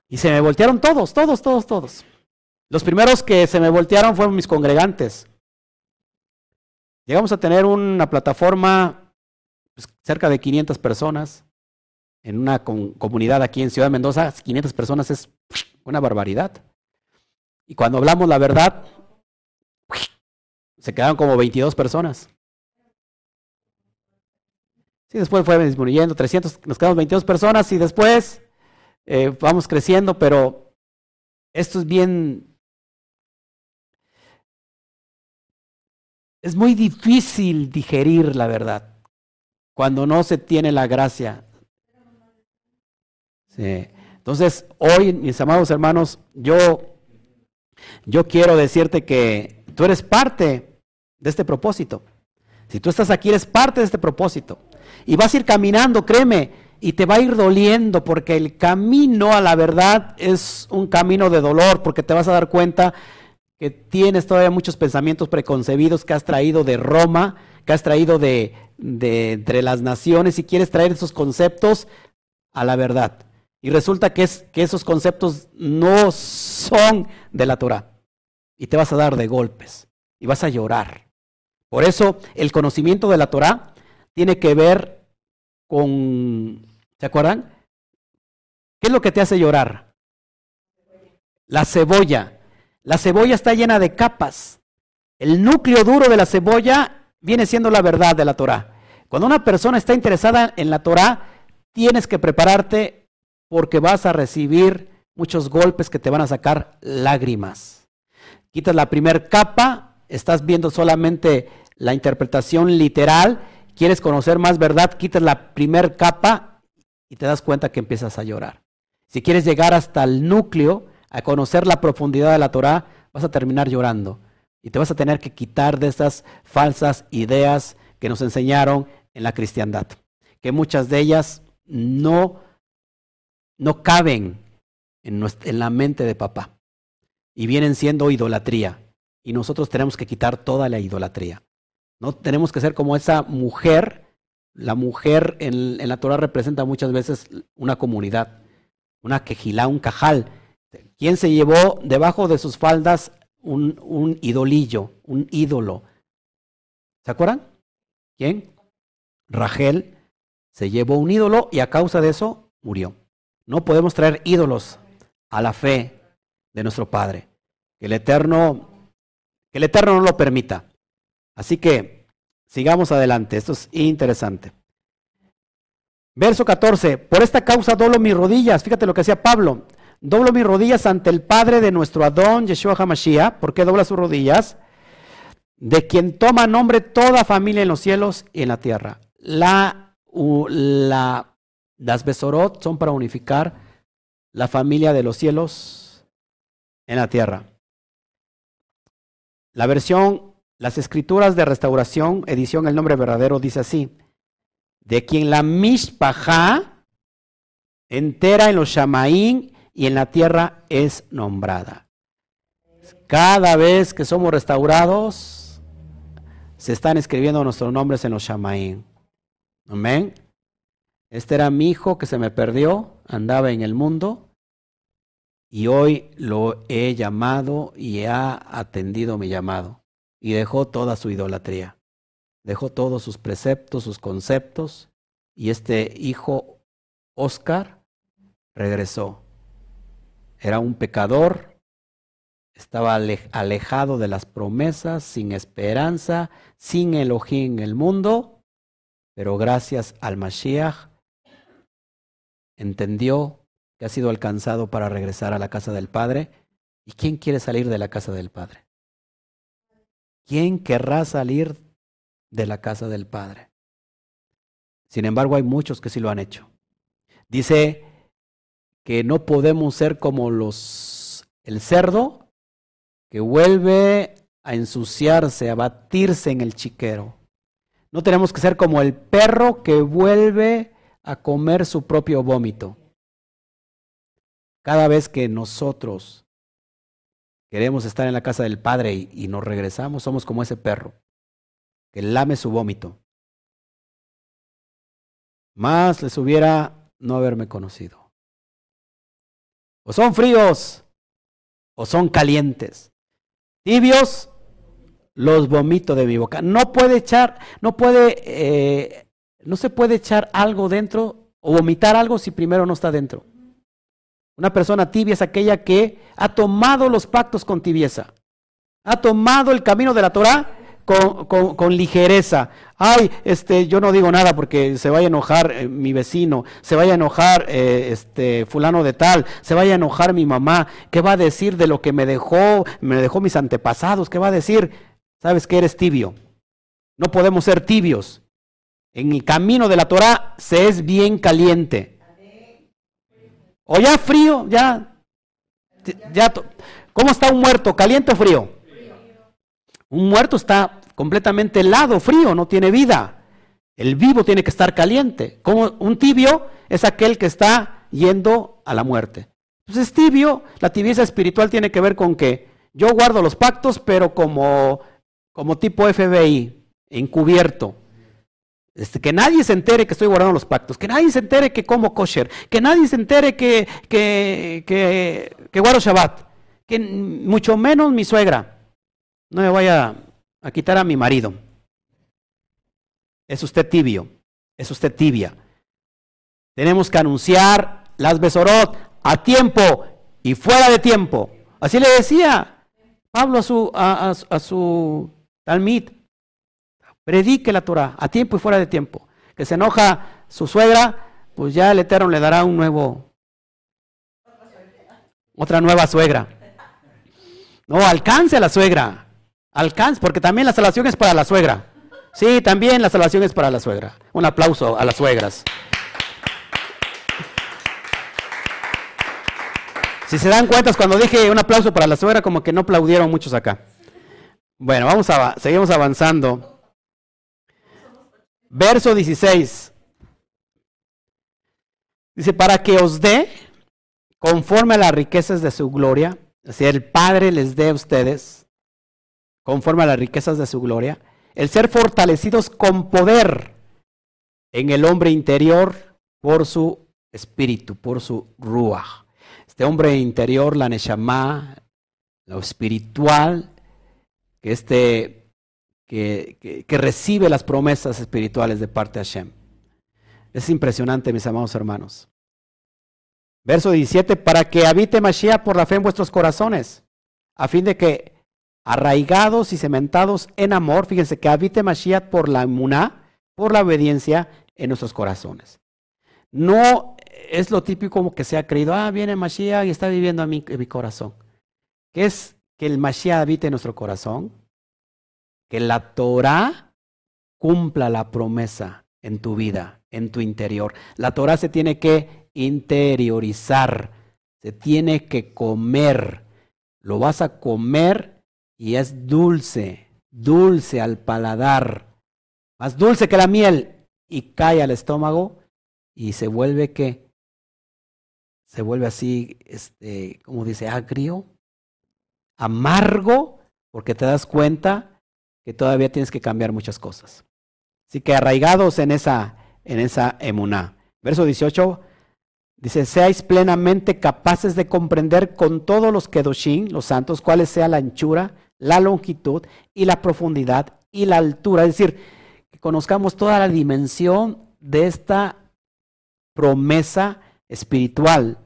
Y se me voltearon todos, todos, todos, todos. Los primeros que se me voltearon fueron mis congregantes. Llegamos a tener una plataforma, pues, cerca de 500 personas, en una comunidad aquí en Ciudad de Mendoza. 500 personas es una barbaridad. Y cuando hablamos la verdad, se quedaron como 22 personas. Sí, después fue disminuyendo, 300, nos quedamos 22 personas y después eh, vamos creciendo, pero esto es bien... Es muy difícil digerir la verdad cuando no se tiene la gracia. Entonces, hoy, mis amados hermanos, yo, yo quiero decirte que tú eres parte de este propósito. Si tú estás aquí, eres parte de este propósito. Y vas a ir caminando, créeme, y te va a ir doliendo porque el camino a la verdad es un camino de dolor, porque te vas a dar cuenta que tienes todavía muchos pensamientos preconcebidos que has traído de Roma, que has traído de, entre las naciones y quieres traer esos conceptos a la verdad. Y resulta que, es, que esos conceptos no son de la Torah. Y te vas a dar de golpes y vas a llorar. Por eso el conocimiento de la Torah tiene que ver con, ¿se acuerdan? ¿Qué es lo que te hace llorar? La cebolla. La cebolla está llena de capas. El núcleo duro de la cebolla viene siendo la verdad de la Torah. Cuando una persona está interesada en la Torah, tienes que prepararte porque vas a recibir muchos golpes que te van a sacar lágrimas. Quitas la primera capa, estás viendo solamente la interpretación literal, quieres conocer más verdad, quitas la primer capa y te das cuenta que empiezas a llorar. Si quieres llegar hasta el núcleo, a conocer la profundidad de la Torah, vas a terminar llorando. Y te vas a tener que quitar de estas falsas ideas que nos enseñaron en la cristiandad. Que muchas de ellas no, no caben en, en la mente de papá. Y vienen siendo idolatría. Y nosotros tenemos que quitar toda la idolatría. No tenemos que ser como esa mujer. La mujer en, la Torah representa muchas veces una comunidad, una quejilá, un cajal. ¿Quién se llevó debajo de sus faldas un, idolillo, un ídolo? ¿Se acuerdan? ¿Quién? Rachel se llevó un ídolo y a causa de eso murió. No podemos traer ídolos a la fe de nuestro Padre. Que el Eterno, que el Eterno no lo permita. Así que sigamos adelante, esto es interesante. Verso 14, por esta causa doblo mis rodillas, fíjate lo que hacía Pablo, doblo mis rodillas ante el Padre de nuestro Adón, Yeshua HaMashiach, ¿por qué dobla sus rodillas? De quien toma nombre toda familia en los cielos y en la tierra. La, la Las Besorot son para unificar la familia de los cielos en la tierra. La versión, las escrituras de restauración, edición El nombre verdadero, dice así: de quien la mishpajá entera en los shamaín y en la tierra es nombrada. Cada vez que somos restaurados, se están escribiendo nuestros nombres en los shamaín. Amén. Este era mi hijo que se me perdió, andaba en el mundo y hoy lo he llamado y ha atendido mi llamado y dejó toda su idolatría. Dejó todos sus preceptos, sus conceptos y este hijo Oscar regresó. Era un pecador, estaba alejado de las promesas, sin esperanza, sin Elohim en el mundo, pero gracias al Mashiach entendió que ha sido alcanzado para regresar a la casa del Padre. ¿Y quién quiere salir de la casa del Padre? ¿Quién querrá salir de la casa del Padre? Sin embargo, hay muchos que sí lo han hecho. Dice que no podemos ser como los el cerdo que vuelve a ensuciarse, a batirse en el chiquero. No tenemos que ser como el perro que vuelve a comer su propio vómito. Cada vez que nosotros queremos estar en la casa del Padre y, nos regresamos, somos como ese perro que lame su vómito. Más les hubiera no haberme conocido. O son fríos o son calientes. Tibios los vomito de mi boca. No puede echar, no puede eh, no se puede echar algo dentro o vomitar algo si primero no está dentro. Una persona tibia es aquella que ha tomado los pactos con tibieza. Ha tomado el camino de la Torah con, ligereza. Ay, este, yo no digo nada porque se vaya a enojar eh, mi vecino, se vaya a enojar eh, este fulano de tal, se vaya a enojar mi mamá. ¿Qué va a decir de lo que me dejó, me dejó mis antepasados? ¿Qué va a decir? Sabes que eres tibio. No podemos ser tibios. En el camino de la Torah se es bien caliente. O ya frío, ya, ya. ¿Cómo está un muerto? ¿Caliente o frío? Un muerto está completamente helado, frío, no tiene vida. El vivo tiene que estar caliente. Como un tibio es aquel que está yendo a la muerte. Entonces tibio, la tibieza espiritual tiene que ver con que yo guardo los pactos, pero como, como tipo FBI, encubierto. Este, que nadie se entere que estoy guardando los pactos, que nadie se entere que como kosher, que nadie se entere que, que, que, guardo Shabbat, que mucho menos mi suegra no me vaya a quitar a mi marido. Es usted tibio, es usted tibia. Tenemos que anunciar las Besorot a tiempo y fuera de tiempo. Así le decía Pablo a su, a, a su Talmid. Predique la Torah a tiempo y fuera de tiempo. Que se enoja su suegra, pues ya el Eterno le dará un nuevo, otra nueva suegra. No, alcance a la suegra. Alcance, porque también la salvación es para la suegra. Sí, también la salvación es para la suegra. Un aplauso a las suegras. Si se dan cuenta, cuando dije un aplauso para la suegra, como que no aplaudieron muchos acá. Bueno, vamos a, seguimos avanzando. Verso 16. Dice, para que os dé, conforme a las riquezas de su gloria, si el Padre les dé a ustedes, conforme a las riquezas de su gloria, el ser fortalecidos con poder en el hombre interior por su espíritu, por su ruach. Este hombre interior, la neshama, lo espiritual, que este que, recibe las promesas espirituales de parte de Hashem. Es impresionante, mis amados hermanos. Verso 17, para que habite Mashiach por la fe en vuestros corazones, a fin de que arraigados y cementados en amor, fíjense que habite Mashiach por la emuná, por la obediencia en nuestros corazones. No es lo típico como que se ha creído, ah, viene Mashiach y está viviendo en mi, en mi corazón. ¿Qué es que el Mashiach habite en nuestro corazón? Que la Torah cumpla la promesa en tu vida, en tu interior. La Torah se tiene que interiorizar, se tiene que comer. Lo vas a comer y es dulce, dulce al paladar, más dulce que la miel y cae al estómago y se vuelve que se vuelve así, este, como dice, agrio, amargo, porque te das cuenta que todavía tienes que cambiar muchas cosas. Así que arraigados en esa, en esa emuná. Verso 18 dice, seáis plenamente capaces de comprender con todos los kedoshim, los santos, cuál sea la anchura, la longitud y la profundidad y la altura. Es decir, que conozcamos toda la dimensión de esta promesa espiritual.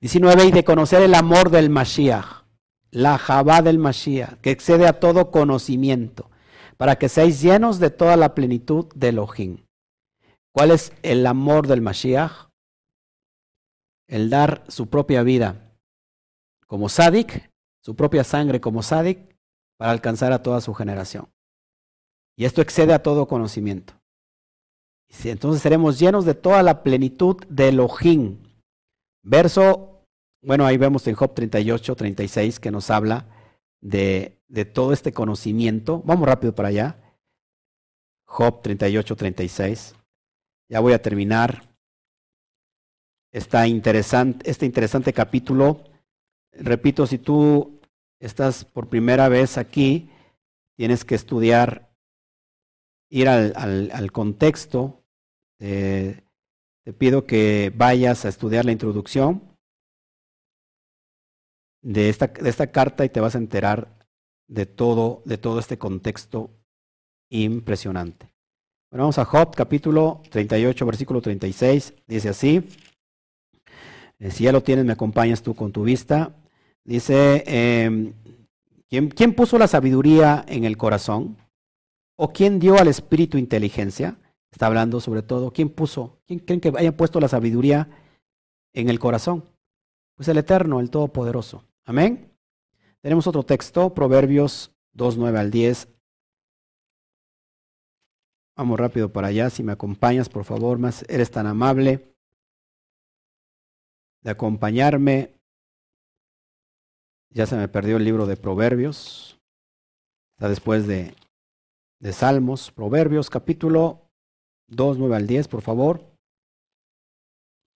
19, y de conocer el amor del Mashiach, la Jabá del Mashiach, que excede a todo conocimiento, para que seáis llenos de toda la plenitud de Elohim. ¿Cuál es el amor del Mashiach? El dar su propia vida como sádic, su propia sangre como sádic, para alcanzar a toda su generación. Y esto excede a todo conocimiento. Entonces seremos llenos de toda la plenitud de Elohim. Verso, bueno, ahí vemos en Job 38, 36 que nos habla de, de todo este conocimiento. Vamos rápido para allá. Job 38, 36. Ya voy a terminar esta interesante, este interesante capítulo. Repito, si tú estás por primera vez aquí, tienes que estudiar, ir al, al, al contexto te pido que vayas a estudiar la introducción de esta, de esta carta y te vas a enterar de todo, de todo este contexto impresionante. Bueno, vamos a Job, capítulo 38, versículo 36. Dice así. Eh, si ya lo tienes, me acompañas tú con tu vista. Dice, eh, ¿quién, ¿quién puso la sabiduría en el corazón? ¿O quién dio al espíritu inteligencia? Está hablando sobre todo, ¿quién puso? ¿Quién creen que haya puesto la sabiduría en el corazón? Pues el Eterno, el Todopoderoso. Amén. Tenemos otro texto, Proverbios 2, 9 al 10. Vamos rápido para allá, si me acompañas, por favor, más eres tan amable de acompañarme. Ya se me perdió el libro de Proverbios. Está después de, de Salmos. Proverbios capítulo 2, 9 al 10, por favor.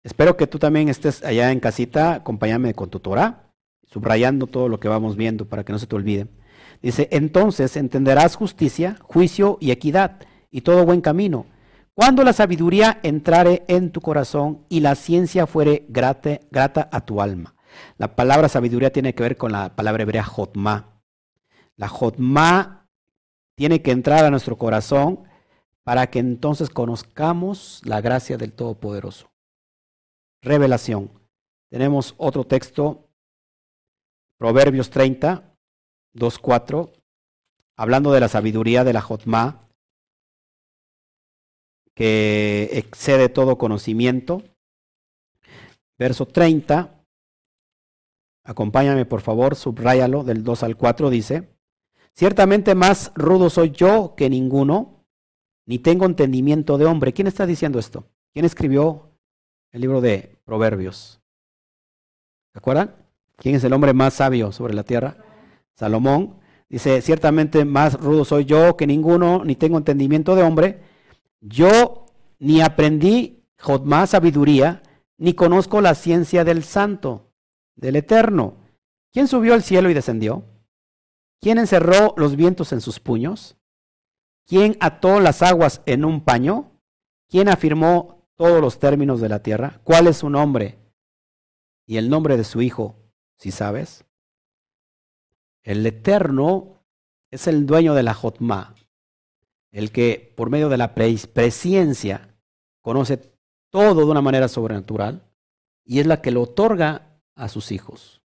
Espero que tú también estés allá en casita, acompáñame con tu Torah, subrayando todo lo que vamos viendo para que no se te olvide. Dice, entonces entenderás justicia, juicio y equidad y todo buen camino. Cuando la sabiduría entrare en tu corazón y la ciencia fuere grata, grata a tu alma. La palabra sabiduría tiene que ver con la palabra hebrea jotma. La jotma tiene que entrar a nuestro corazón para que entonces conozcamos la gracia del Todopoderoso. Revelación. Tenemos otro texto, Proverbios 30, 2, 4, hablando de la sabiduría de la Jotma, que excede todo conocimiento. Verso 30, acompáñame por favor, subráyalo del 2 al 4, dice, ciertamente más rudo soy yo que ninguno ni tengo entendimiento de hombre. ¿Quién está diciendo esto? ¿Quién escribió el libro de Proverbios? ¿Se acuerdan? ¿Quién es el hombre más sabio sobre la tierra? Salomón. Dice, ciertamente más rudo soy yo que ninguno, ni tengo entendimiento de hombre. Yo ni aprendí más sabiduría, ni conozco la ciencia del santo, del eterno. ¿Quién subió al cielo y descendió? ¿Quién encerró los vientos en sus puños? ¿Quién ató las aguas en un paño? ¿Quién afirmó todos los términos de la tierra? ¿Cuál es su nombre? Y el nombre de su hijo, si sabes. El Eterno es el dueño de la Jotma, el que por medio de la presciencia conoce todo de una manera sobrenatural y es la que lo otorga a sus hijos.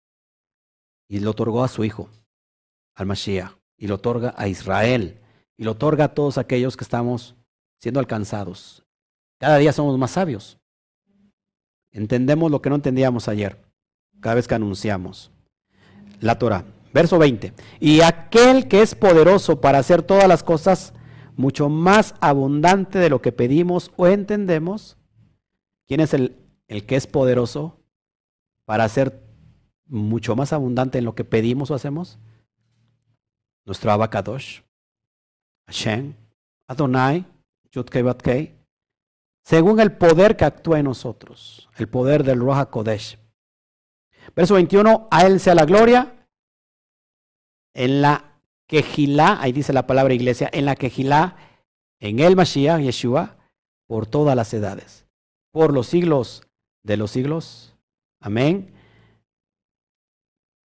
Y lo otorgó a su hijo, al Mashiach, y lo otorga a Israel y lo otorga a todos aquellos que estamos siendo alcanzados. Cada día somos más sabios. Entendemos lo que no entendíamos ayer, cada vez que anunciamos. La Torah. Verso 20. Y aquel que es poderoso para hacer todas las cosas mucho más abundante de lo que pedimos o entendemos. ¿Quién es el, el que es poderoso para hacer mucho más abundante en lo que pedimos o hacemos? Nuestro Abacadosh, Hashem, Adonai, Yudkei según el poder que actúa en nosotros, el poder del Roja Kodesh. Verso 21, a Él sea la gloria en la quejilá, ahí dice la palabra iglesia, en la quejilá, en el Mashiach, Yeshua, por todas las edades, por los siglos de los siglos. Amén.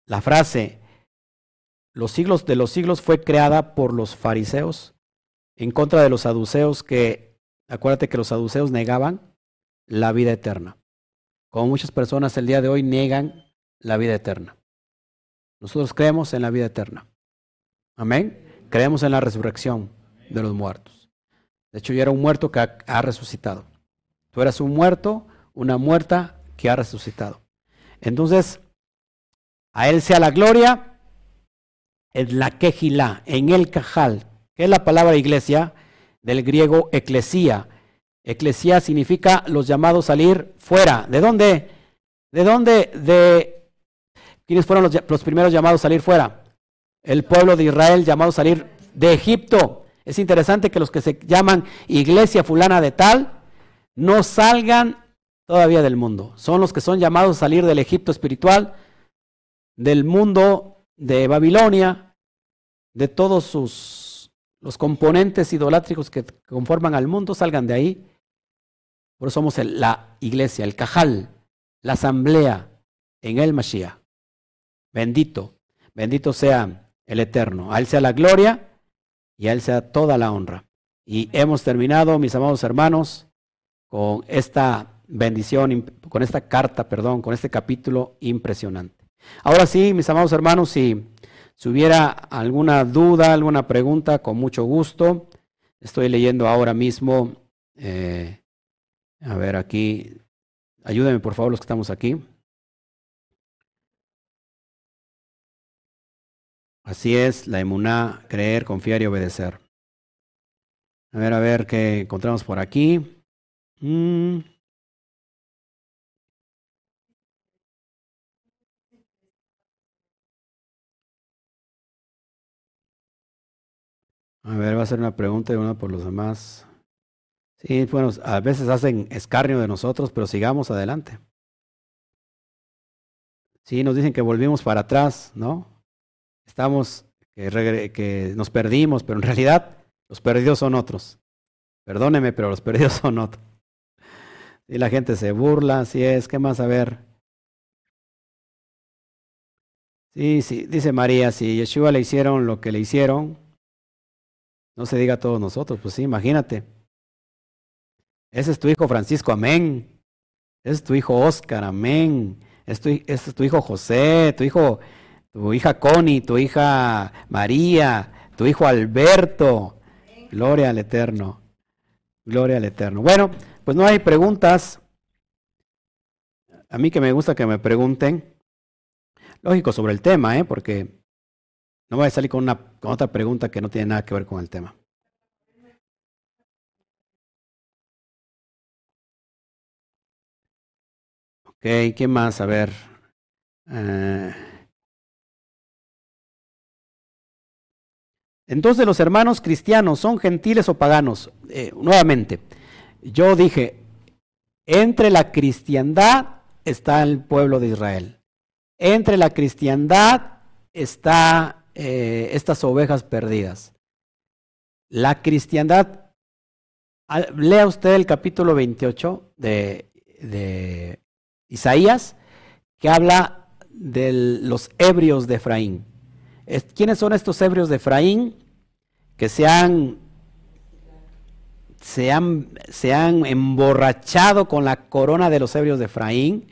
La frase, los siglos de los siglos fue creada por los fariseos en contra de los saduceos que, acuérdate que los saduceos negaban la vida eterna. Como muchas personas el día de hoy niegan la vida eterna. Nosotros creemos en la vida eterna. Amén. Creemos en la resurrección de los muertos. De hecho, yo era un muerto que ha, resucitado. Tú eras un muerto, una muerta que ha resucitado. Entonces, a Él sea la gloria en la quejilá, en el cajal, que es la palabra iglesia del griego eclesía. Eclesía significa los llamados salir fuera. ¿De dónde? ¿De dónde? De ¿Quiénes fueron los, primeros llamados a salir fuera? El pueblo de Israel llamado a salir de Egipto. Es interesante que los que se llaman iglesia fulana de tal no salgan todavía del mundo. Son los que son llamados a salir del Egipto espiritual, del mundo de Babilonia, de todos sus los componentes idolátricos que conforman al mundo, salgan de ahí. Por eso somos la iglesia, el cajal, la asamblea en el Mashiach. Bendito, bendito sea el Eterno. A Él sea la gloria y a Él sea toda la honra. Y hemos terminado, mis amados hermanos, con esta bendición, con esta carta, perdón, con este capítulo impresionante. Ahora sí, mis amados hermanos, si, si hubiera alguna duda, alguna pregunta, con mucho gusto. Estoy leyendo ahora mismo, eh, a ver aquí, ayúdenme por favor los que estamos aquí. Así es, la emuná, creer, confiar y obedecer. A ver, a ver qué encontramos por aquí. Mm. A ver, va a ser una pregunta y una por los demás. Sí, bueno, a veces hacen escarnio de nosotros, pero sigamos adelante. Sí, nos dicen que volvimos para atrás, ¿no? estamos, que, nos perdimos, pero en realidad los perdidos son otros. Perdóneme, pero los <laughs> perdidos son otros. Y la gente se burla, así es, ¿qué más a ver? Sí, sí, dice María, si Yeshua le hicieron lo que le hicieron, no se diga a todos nosotros, pues sí, imagínate. Ese es tu hijo Francisco, amén. Ese es tu hijo Oscar, amén. ese es tu hijo José, tu hijo tu hija Connie, tu hija María, tu hijo Alberto. Gloria al Eterno. Gloria al Eterno. Bueno, pues no hay preguntas. A mí que me gusta que me pregunten. Lógico sobre el tema, ¿eh? porque no voy a salir con, una, con otra pregunta que no tiene nada que ver con el tema. Ok, ¿qué más? A ver. Eh, Entonces los hermanos cristianos son gentiles o paganos. Eh, nuevamente, yo dije, entre la cristiandad está el pueblo de Israel. Entre la cristiandad está eh, estas ovejas perdidas. La cristiandad, lea usted el capítulo 28 de, de Isaías, que habla de los ebrios de Efraín. ¿Quiénes son estos ebrios de Efraín? que se han, se han, se han emborrachado con la corona de los ebrios de Efraín,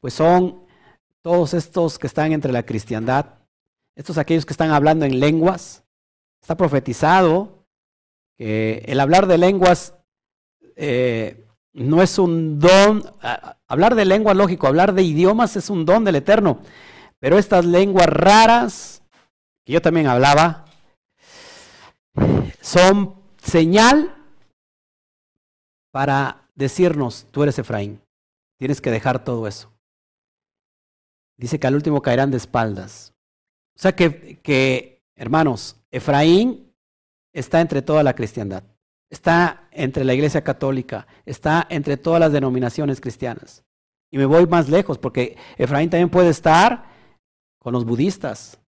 pues son todos estos que están entre la cristiandad, estos aquellos que están hablando en lenguas. Está profetizado que el hablar de lenguas eh, no es un don, hablar de lengua lógico, hablar de idiomas es un don del Eterno, pero estas lenguas raras, que yo también hablaba, son señal para decirnos, tú eres Efraín, tienes que dejar todo eso. Dice que al último caerán de espaldas. O sea que, que hermanos, Efraín está entre toda la cristiandad, está entre la iglesia católica, está entre todas las denominaciones cristianas. Y me voy más lejos porque Efraín también puede estar con los budistas.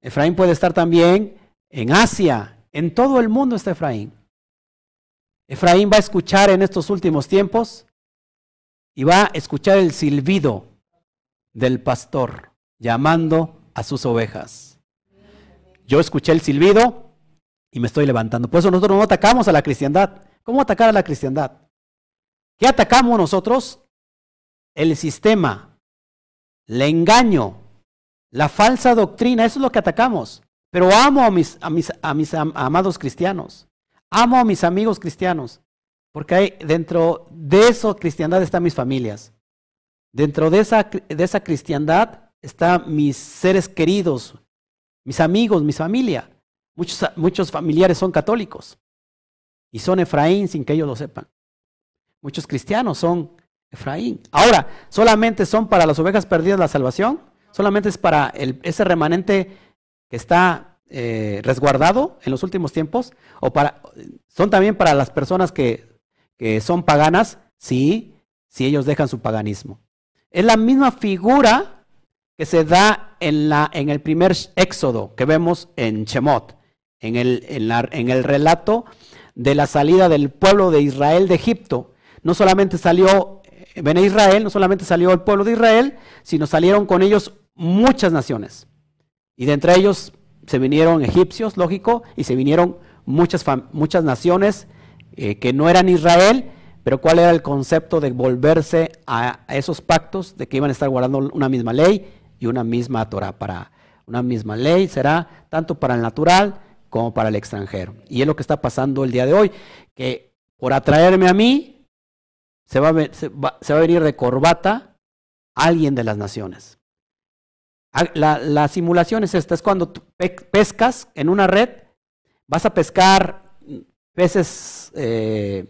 Efraín puede estar también en Asia. En todo el mundo está Efraín. Efraín va a escuchar en estos últimos tiempos y va a escuchar el silbido del pastor llamando a sus ovejas. Yo escuché el silbido y me estoy levantando. Por eso nosotros no atacamos a la cristiandad. ¿Cómo atacar a la cristiandad? ¿Qué atacamos nosotros? El sistema, el engaño, la falsa doctrina. Eso es lo que atacamos. Pero amo a mis, a mis, a mis amados cristianos. Amo a mis amigos cristianos. Porque hay, dentro de eso cristiandad están mis familias. Dentro de esa, de esa cristiandad están mis seres queridos, mis amigos, mi familia. Muchos, muchos familiares son católicos y son Efraín sin que ellos lo sepan. Muchos cristianos son Efraín. Ahora, ¿solamente son para las ovejas perdidas la salvación? ¿Solamente es para el, ese remanente que está eh, resguardado en los últimos tiempos? ¿O para, son también para las personas que, que son paganas? Sí, si ellos dejan su paganismo. Es la misma figura que se da en, la, en el primer éxodo que vemos en Shemot, en el, relato de la salida del pueblo de Israel de Egipto. No solamente salió ven Israel, no solamente salió el pueblo de Israel, sino salieron con ellos muchas naciones. Y de entre ellos se vinieron egipcios, lógico, y se vinieron muchas, naciones eh, que no eran Israel, pero cuál era el concepto de volverse a, esos pactos, de que iban a estar guardando una misma ley y una misma Torah. Para una misma ley será tanto para el natural como para el extranjero. Y es lo que está pasando el día de hoy, que por atraerme a mí, se va se va, a venir de corbata alguien de las naciones. Ah, la, simulación es esta, es cuando pescas en una red, vas a pescar peces eh,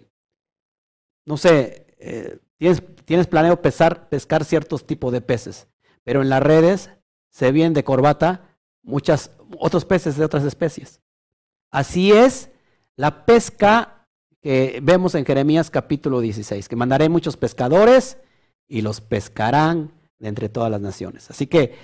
no sé, eh, tienes, tienes planeado pesar, pescar ciertos tipos de peces, pero en las redes se vienen de corbata muchas, otros peces de otras especies. Así es la pesca que vemos en Jeremías capítulo 16, que mandaré muchos pescadores y los pescarán de entre todas las naciones. Así que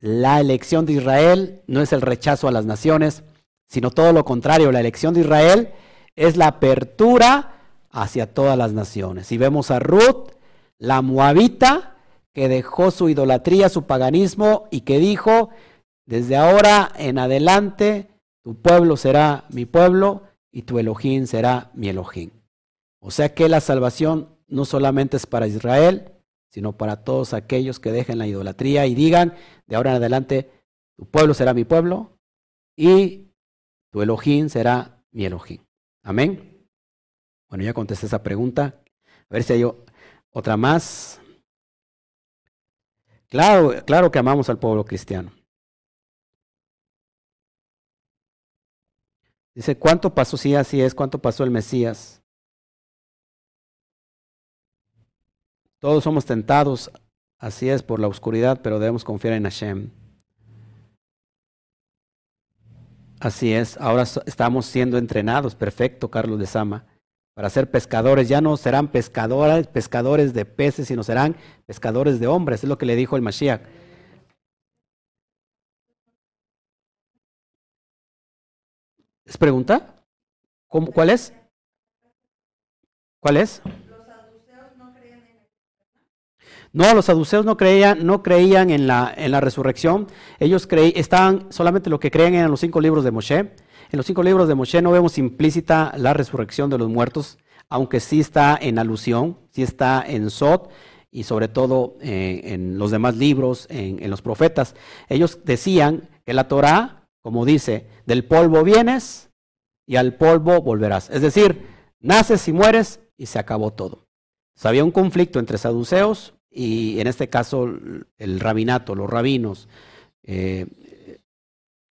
la elección de Israel no es el rechazo a las naciones, sino todo lo contrario, la elección de Israel es la apertura hacia todas las naciones. Y vemos a Ruth, la moabita, que dejó su idolatría, su paganismo y que dijo, desde ahora en adelante, tu pueblo será mi pueblo y tu Elohim será mi Elohim. O sea que la salvación no solamente es para Israel, sino para todos aquellos que dejen la idolatría y digan, de ahora en adelante, tu pueblo será mi pueblo y tu Elohim será mi Elohim. Amén. Bueno, ya contesté esa pregunta. A ver si hay otra más. Claro, claro que amamos al pueblo cristiano. Dice, ¿cuánto pasó? Sí, así es. ¿Cuánto pasó el Mesías? Todos somos tentados, así es, por la oscuridad, pero debemos confiar en Hashem. Así es, ahora estamos siendo entrenados. Perfecto, Carlos de Sama para ser pescadores. Ya no serán pescadores, pescadores de peces, sino serán pescadores de hombres. Es lo que le dijo el Mashiach. ¿Es pregunta? ¿Cómo, ¿Cuál es? ¿Cuál es? No, los saduceos no creían, no creían en la, en la resurrección. Ellos creí, estaban solamente lo que creen en los cinco libros de Moshe. En los cinco libros de Moshe no vemos implícita la resurrección de los muertos, aunque sí está en alusión, sí está en Sot y sobre todo eh, en los demás libros, en, los profetas. Ellos decían que la Torah, como dice, del polvo vienes y al polvo volverás. Es decir, naces y mueres y se acabó todo. había un conflicto entre saduceos y en este caso el rabinato, los rabinos, eh,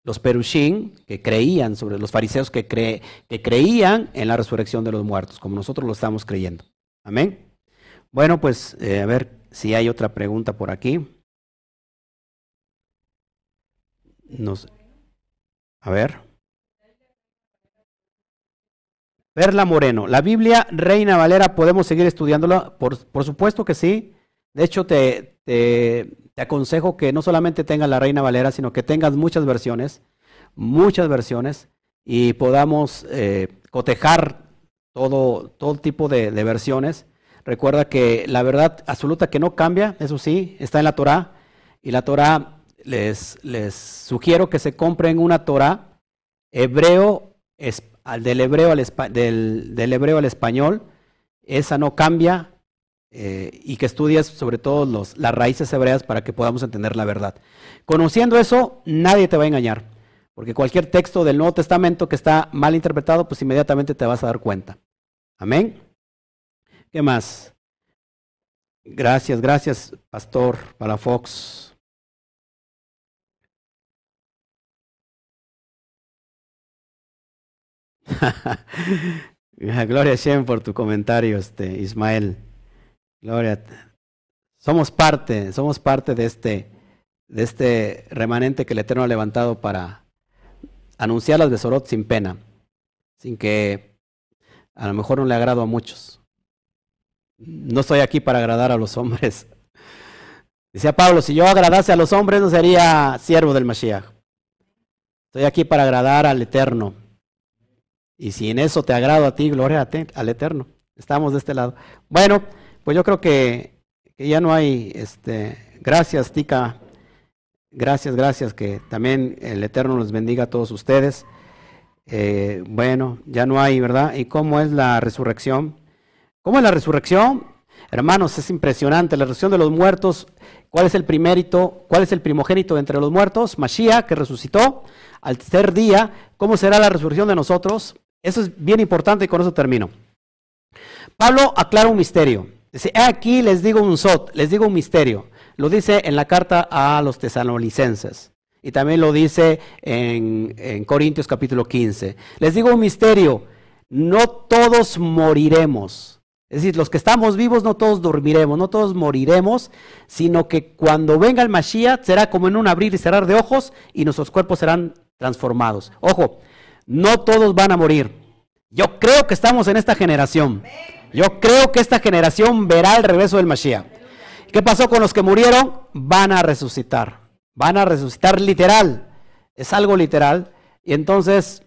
los perushim, que creían, sobre los fariseos que, que creían en la resurrección de los muertos, como nosotros lo estamos creyendo. Amén. Bueno, pues eh, a ver si hay otra pregunta por aquí. Nos, a ver. Perla Moreno, la Biblia Reina Valera, ¿podemos seguir estudiándola? Por, por supuesto que sí. De hecho, te, te, aconsejo que no solamente tengas la Reina Valera, sino que tengas muchas versiones, muchas versiones, y podamos eh, cotejar todo, todo tipo de, de, versiones. Recuerda que la verdad absoluta que no cambia, eso sí, está en la Torah, y la Torah les, sugiero que se compren una Torah hebreo, del, hebreo al, del, hebreo al español, esa no cambia, eh, y que estudies sobre todo los, las raíces hebreas para que podamos entender la verdad. Conociendo eso, nadie te va a engañar, porque cualquier texto del Nuevo Testamento que está mal interpretado, pues inmediatamente te vas a dar cuenta. Amén. ¿Qué más? Gracias, gracias, Pastor Palafox. <laughs> Gloria a Shem por tu comentario, este, Ismael. Gloria. Somos parte, somos parte de este, de este remanente que el Eterno ha levantado para anunciar las Besorot sin pena, sin que a lo mejor no le agrado a muchos. No estoy aquí para agradar a los hombres. <laughs> Decía Pablo, si yo agradase a los hombres no sería siervo del Mashiach. Estoy aquí para agradar al Eterno. Y si en eso te agrado a ti, gloria al Eterno. Estamos de este lado. Bueno. Pues yo creo que, ya no hay, este, gracias Tica, gracias, gracias, que también el Eterno los bendiga a todos ustedes. Eh, bueno, ya no hay, ¿verdad? ¿Y cómo es la resurrección? ¿Cómo es la resurrección? Hermanos, es impresionante. La resurrección de los muertos, ¿cuál es el primérito? ¿Cuál es el primogénito entre los muertos? Mashiach, que resucitó al tercer día. ¿Cómo será la resurrección de nosotros? Eso es bien importante y con eso termino. Pablo aclara un misterio. Dice, aquí les digo un sot, les digo un misterio. Lo dice en la carta a los tesalonicenses. Y también lo dice en, en Corintios capítulo 15. Les digo un misterio, no todos moriremos. Es decir, los que estamos vivos no todos dormiremos, no todos moriremos, sino que cuando venga el Mashiach será como en un abrir y cerrar de ojos y nuestros cuerpos serán transformados. Ojo, no todos van a morir. Yo creo que estamos en esta generación. Yo creo que esta generación verá el regreso del Mashiach. ¿Qué pasó con los que murieron? Van a resucitar. Van a resucitar literal. Es algo literal. Y entonces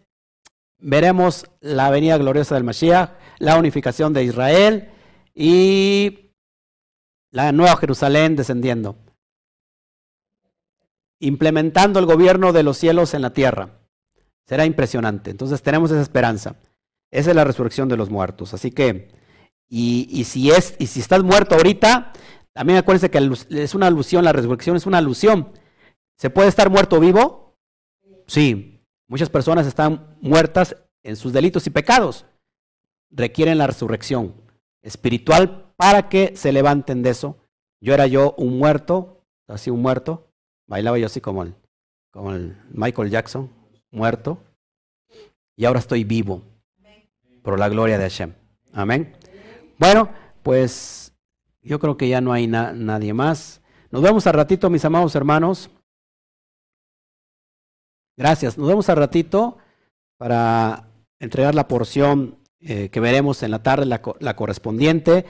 veremos la venida gloriosa del Mashiach, la unificación de Israel y la nueva Jerusalén descendiendo. Implementando el gobierno de los cielos en la tierra. Será impresionante. Entonces tenemos esa esperanza. Esa es la resurrección de los muertos. Así que y, si es, y si estás muerto ahorita, también acuérdense que es una alusión, la resurrección es una alusión. ¿Se puede estar muerto vivo? Sí. Muchas personas están muertas en sus delitos y pecados. Requieren la resurrección espiritual para que se levanten de eso. Yo era yo un muerto, así un muerto. Bailaba yo así como el, como el Michael Jackson, muerto. Y ahora estoy vivo por la gloria de Hashem. Amén. Bueno, pues yo creo que ya no hay nadie más. Nos vemos al ratito, mis amados hermanos. Gracias. Nos vemos al ratito para entregar la porción eh, que veremos en la tarde, la, la, correspondiente,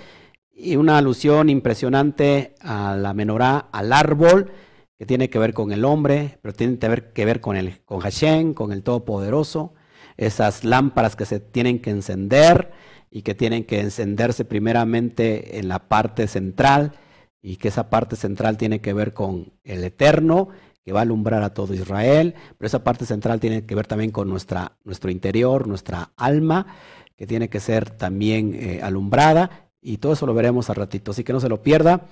y una alusión impresionante a la menorá, al árbol, que tiene que ver con el hombre, pero tiene que ver, que ver con, el, con Hashem, con el Todopoderoso, esas lámparas que se tienen que encender y que tienen que encenderse primeramente en la parte central y que esa parte central tiene que ver con el eterno que va a alumbrar a todo Israel, pero esa parte central tiene que ver también con nuestra, nuestro interior, nuestra alma, que tiene que ser también eh, alumbrada y todo eso lo veremos al ratito, así que no se lo pierda.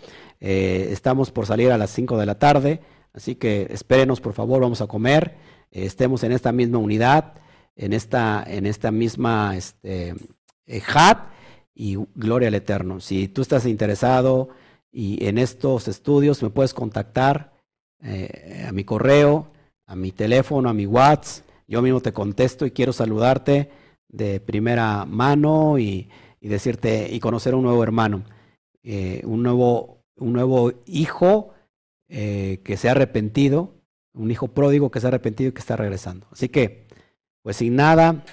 Eh, estamos por salir a las 5 de la tarde, así que espérenos por favor, vamos a comer, eh, estemos en esta misma unidad, en esta, en esta misma este, eh, Hat y Gloria al Eterno. Si tú estás interesado y en estos estudios me puedes contactar eh, a mi correo a mi teléfono, a mi WhatsApp. Yo mismo te contesto y quiero saludarte de primera mano y, decirte y conocer a un nuevo hermano, eh, un, nuevo, un nuevo hijo eh, que se ha arrepentido, un hijo pródigo que se ha arrepentido y que está regresando. Así que, pues sin nada,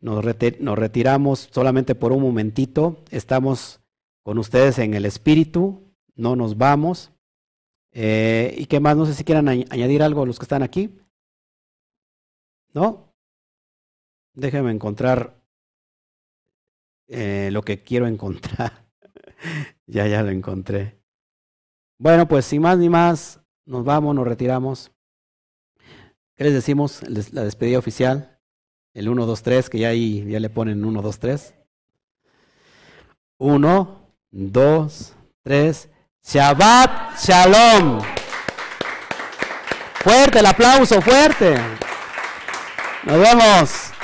nos, retiramos solamente por un momentito. Estamos con ustedes en el espíritu, no nos vamos. Eh, ¿Y qué más? No sé si quieran añadir algo a los que están aquí. ¿No? Déjenme encontrar eh, lo que quiero encontrar. <laughs> ya, ya lo encontré. Bueno, pues sin más ni más, nos vamos, nos retiramos. ¿Qué les decimos? La despedida oficial. El 1, 2, 3, que ya ahí ya le ponen 1, 2, 3. 1, 2, 3. Shabbat Shalom. Fuerte el aplauso, fuerte. Nos vemos.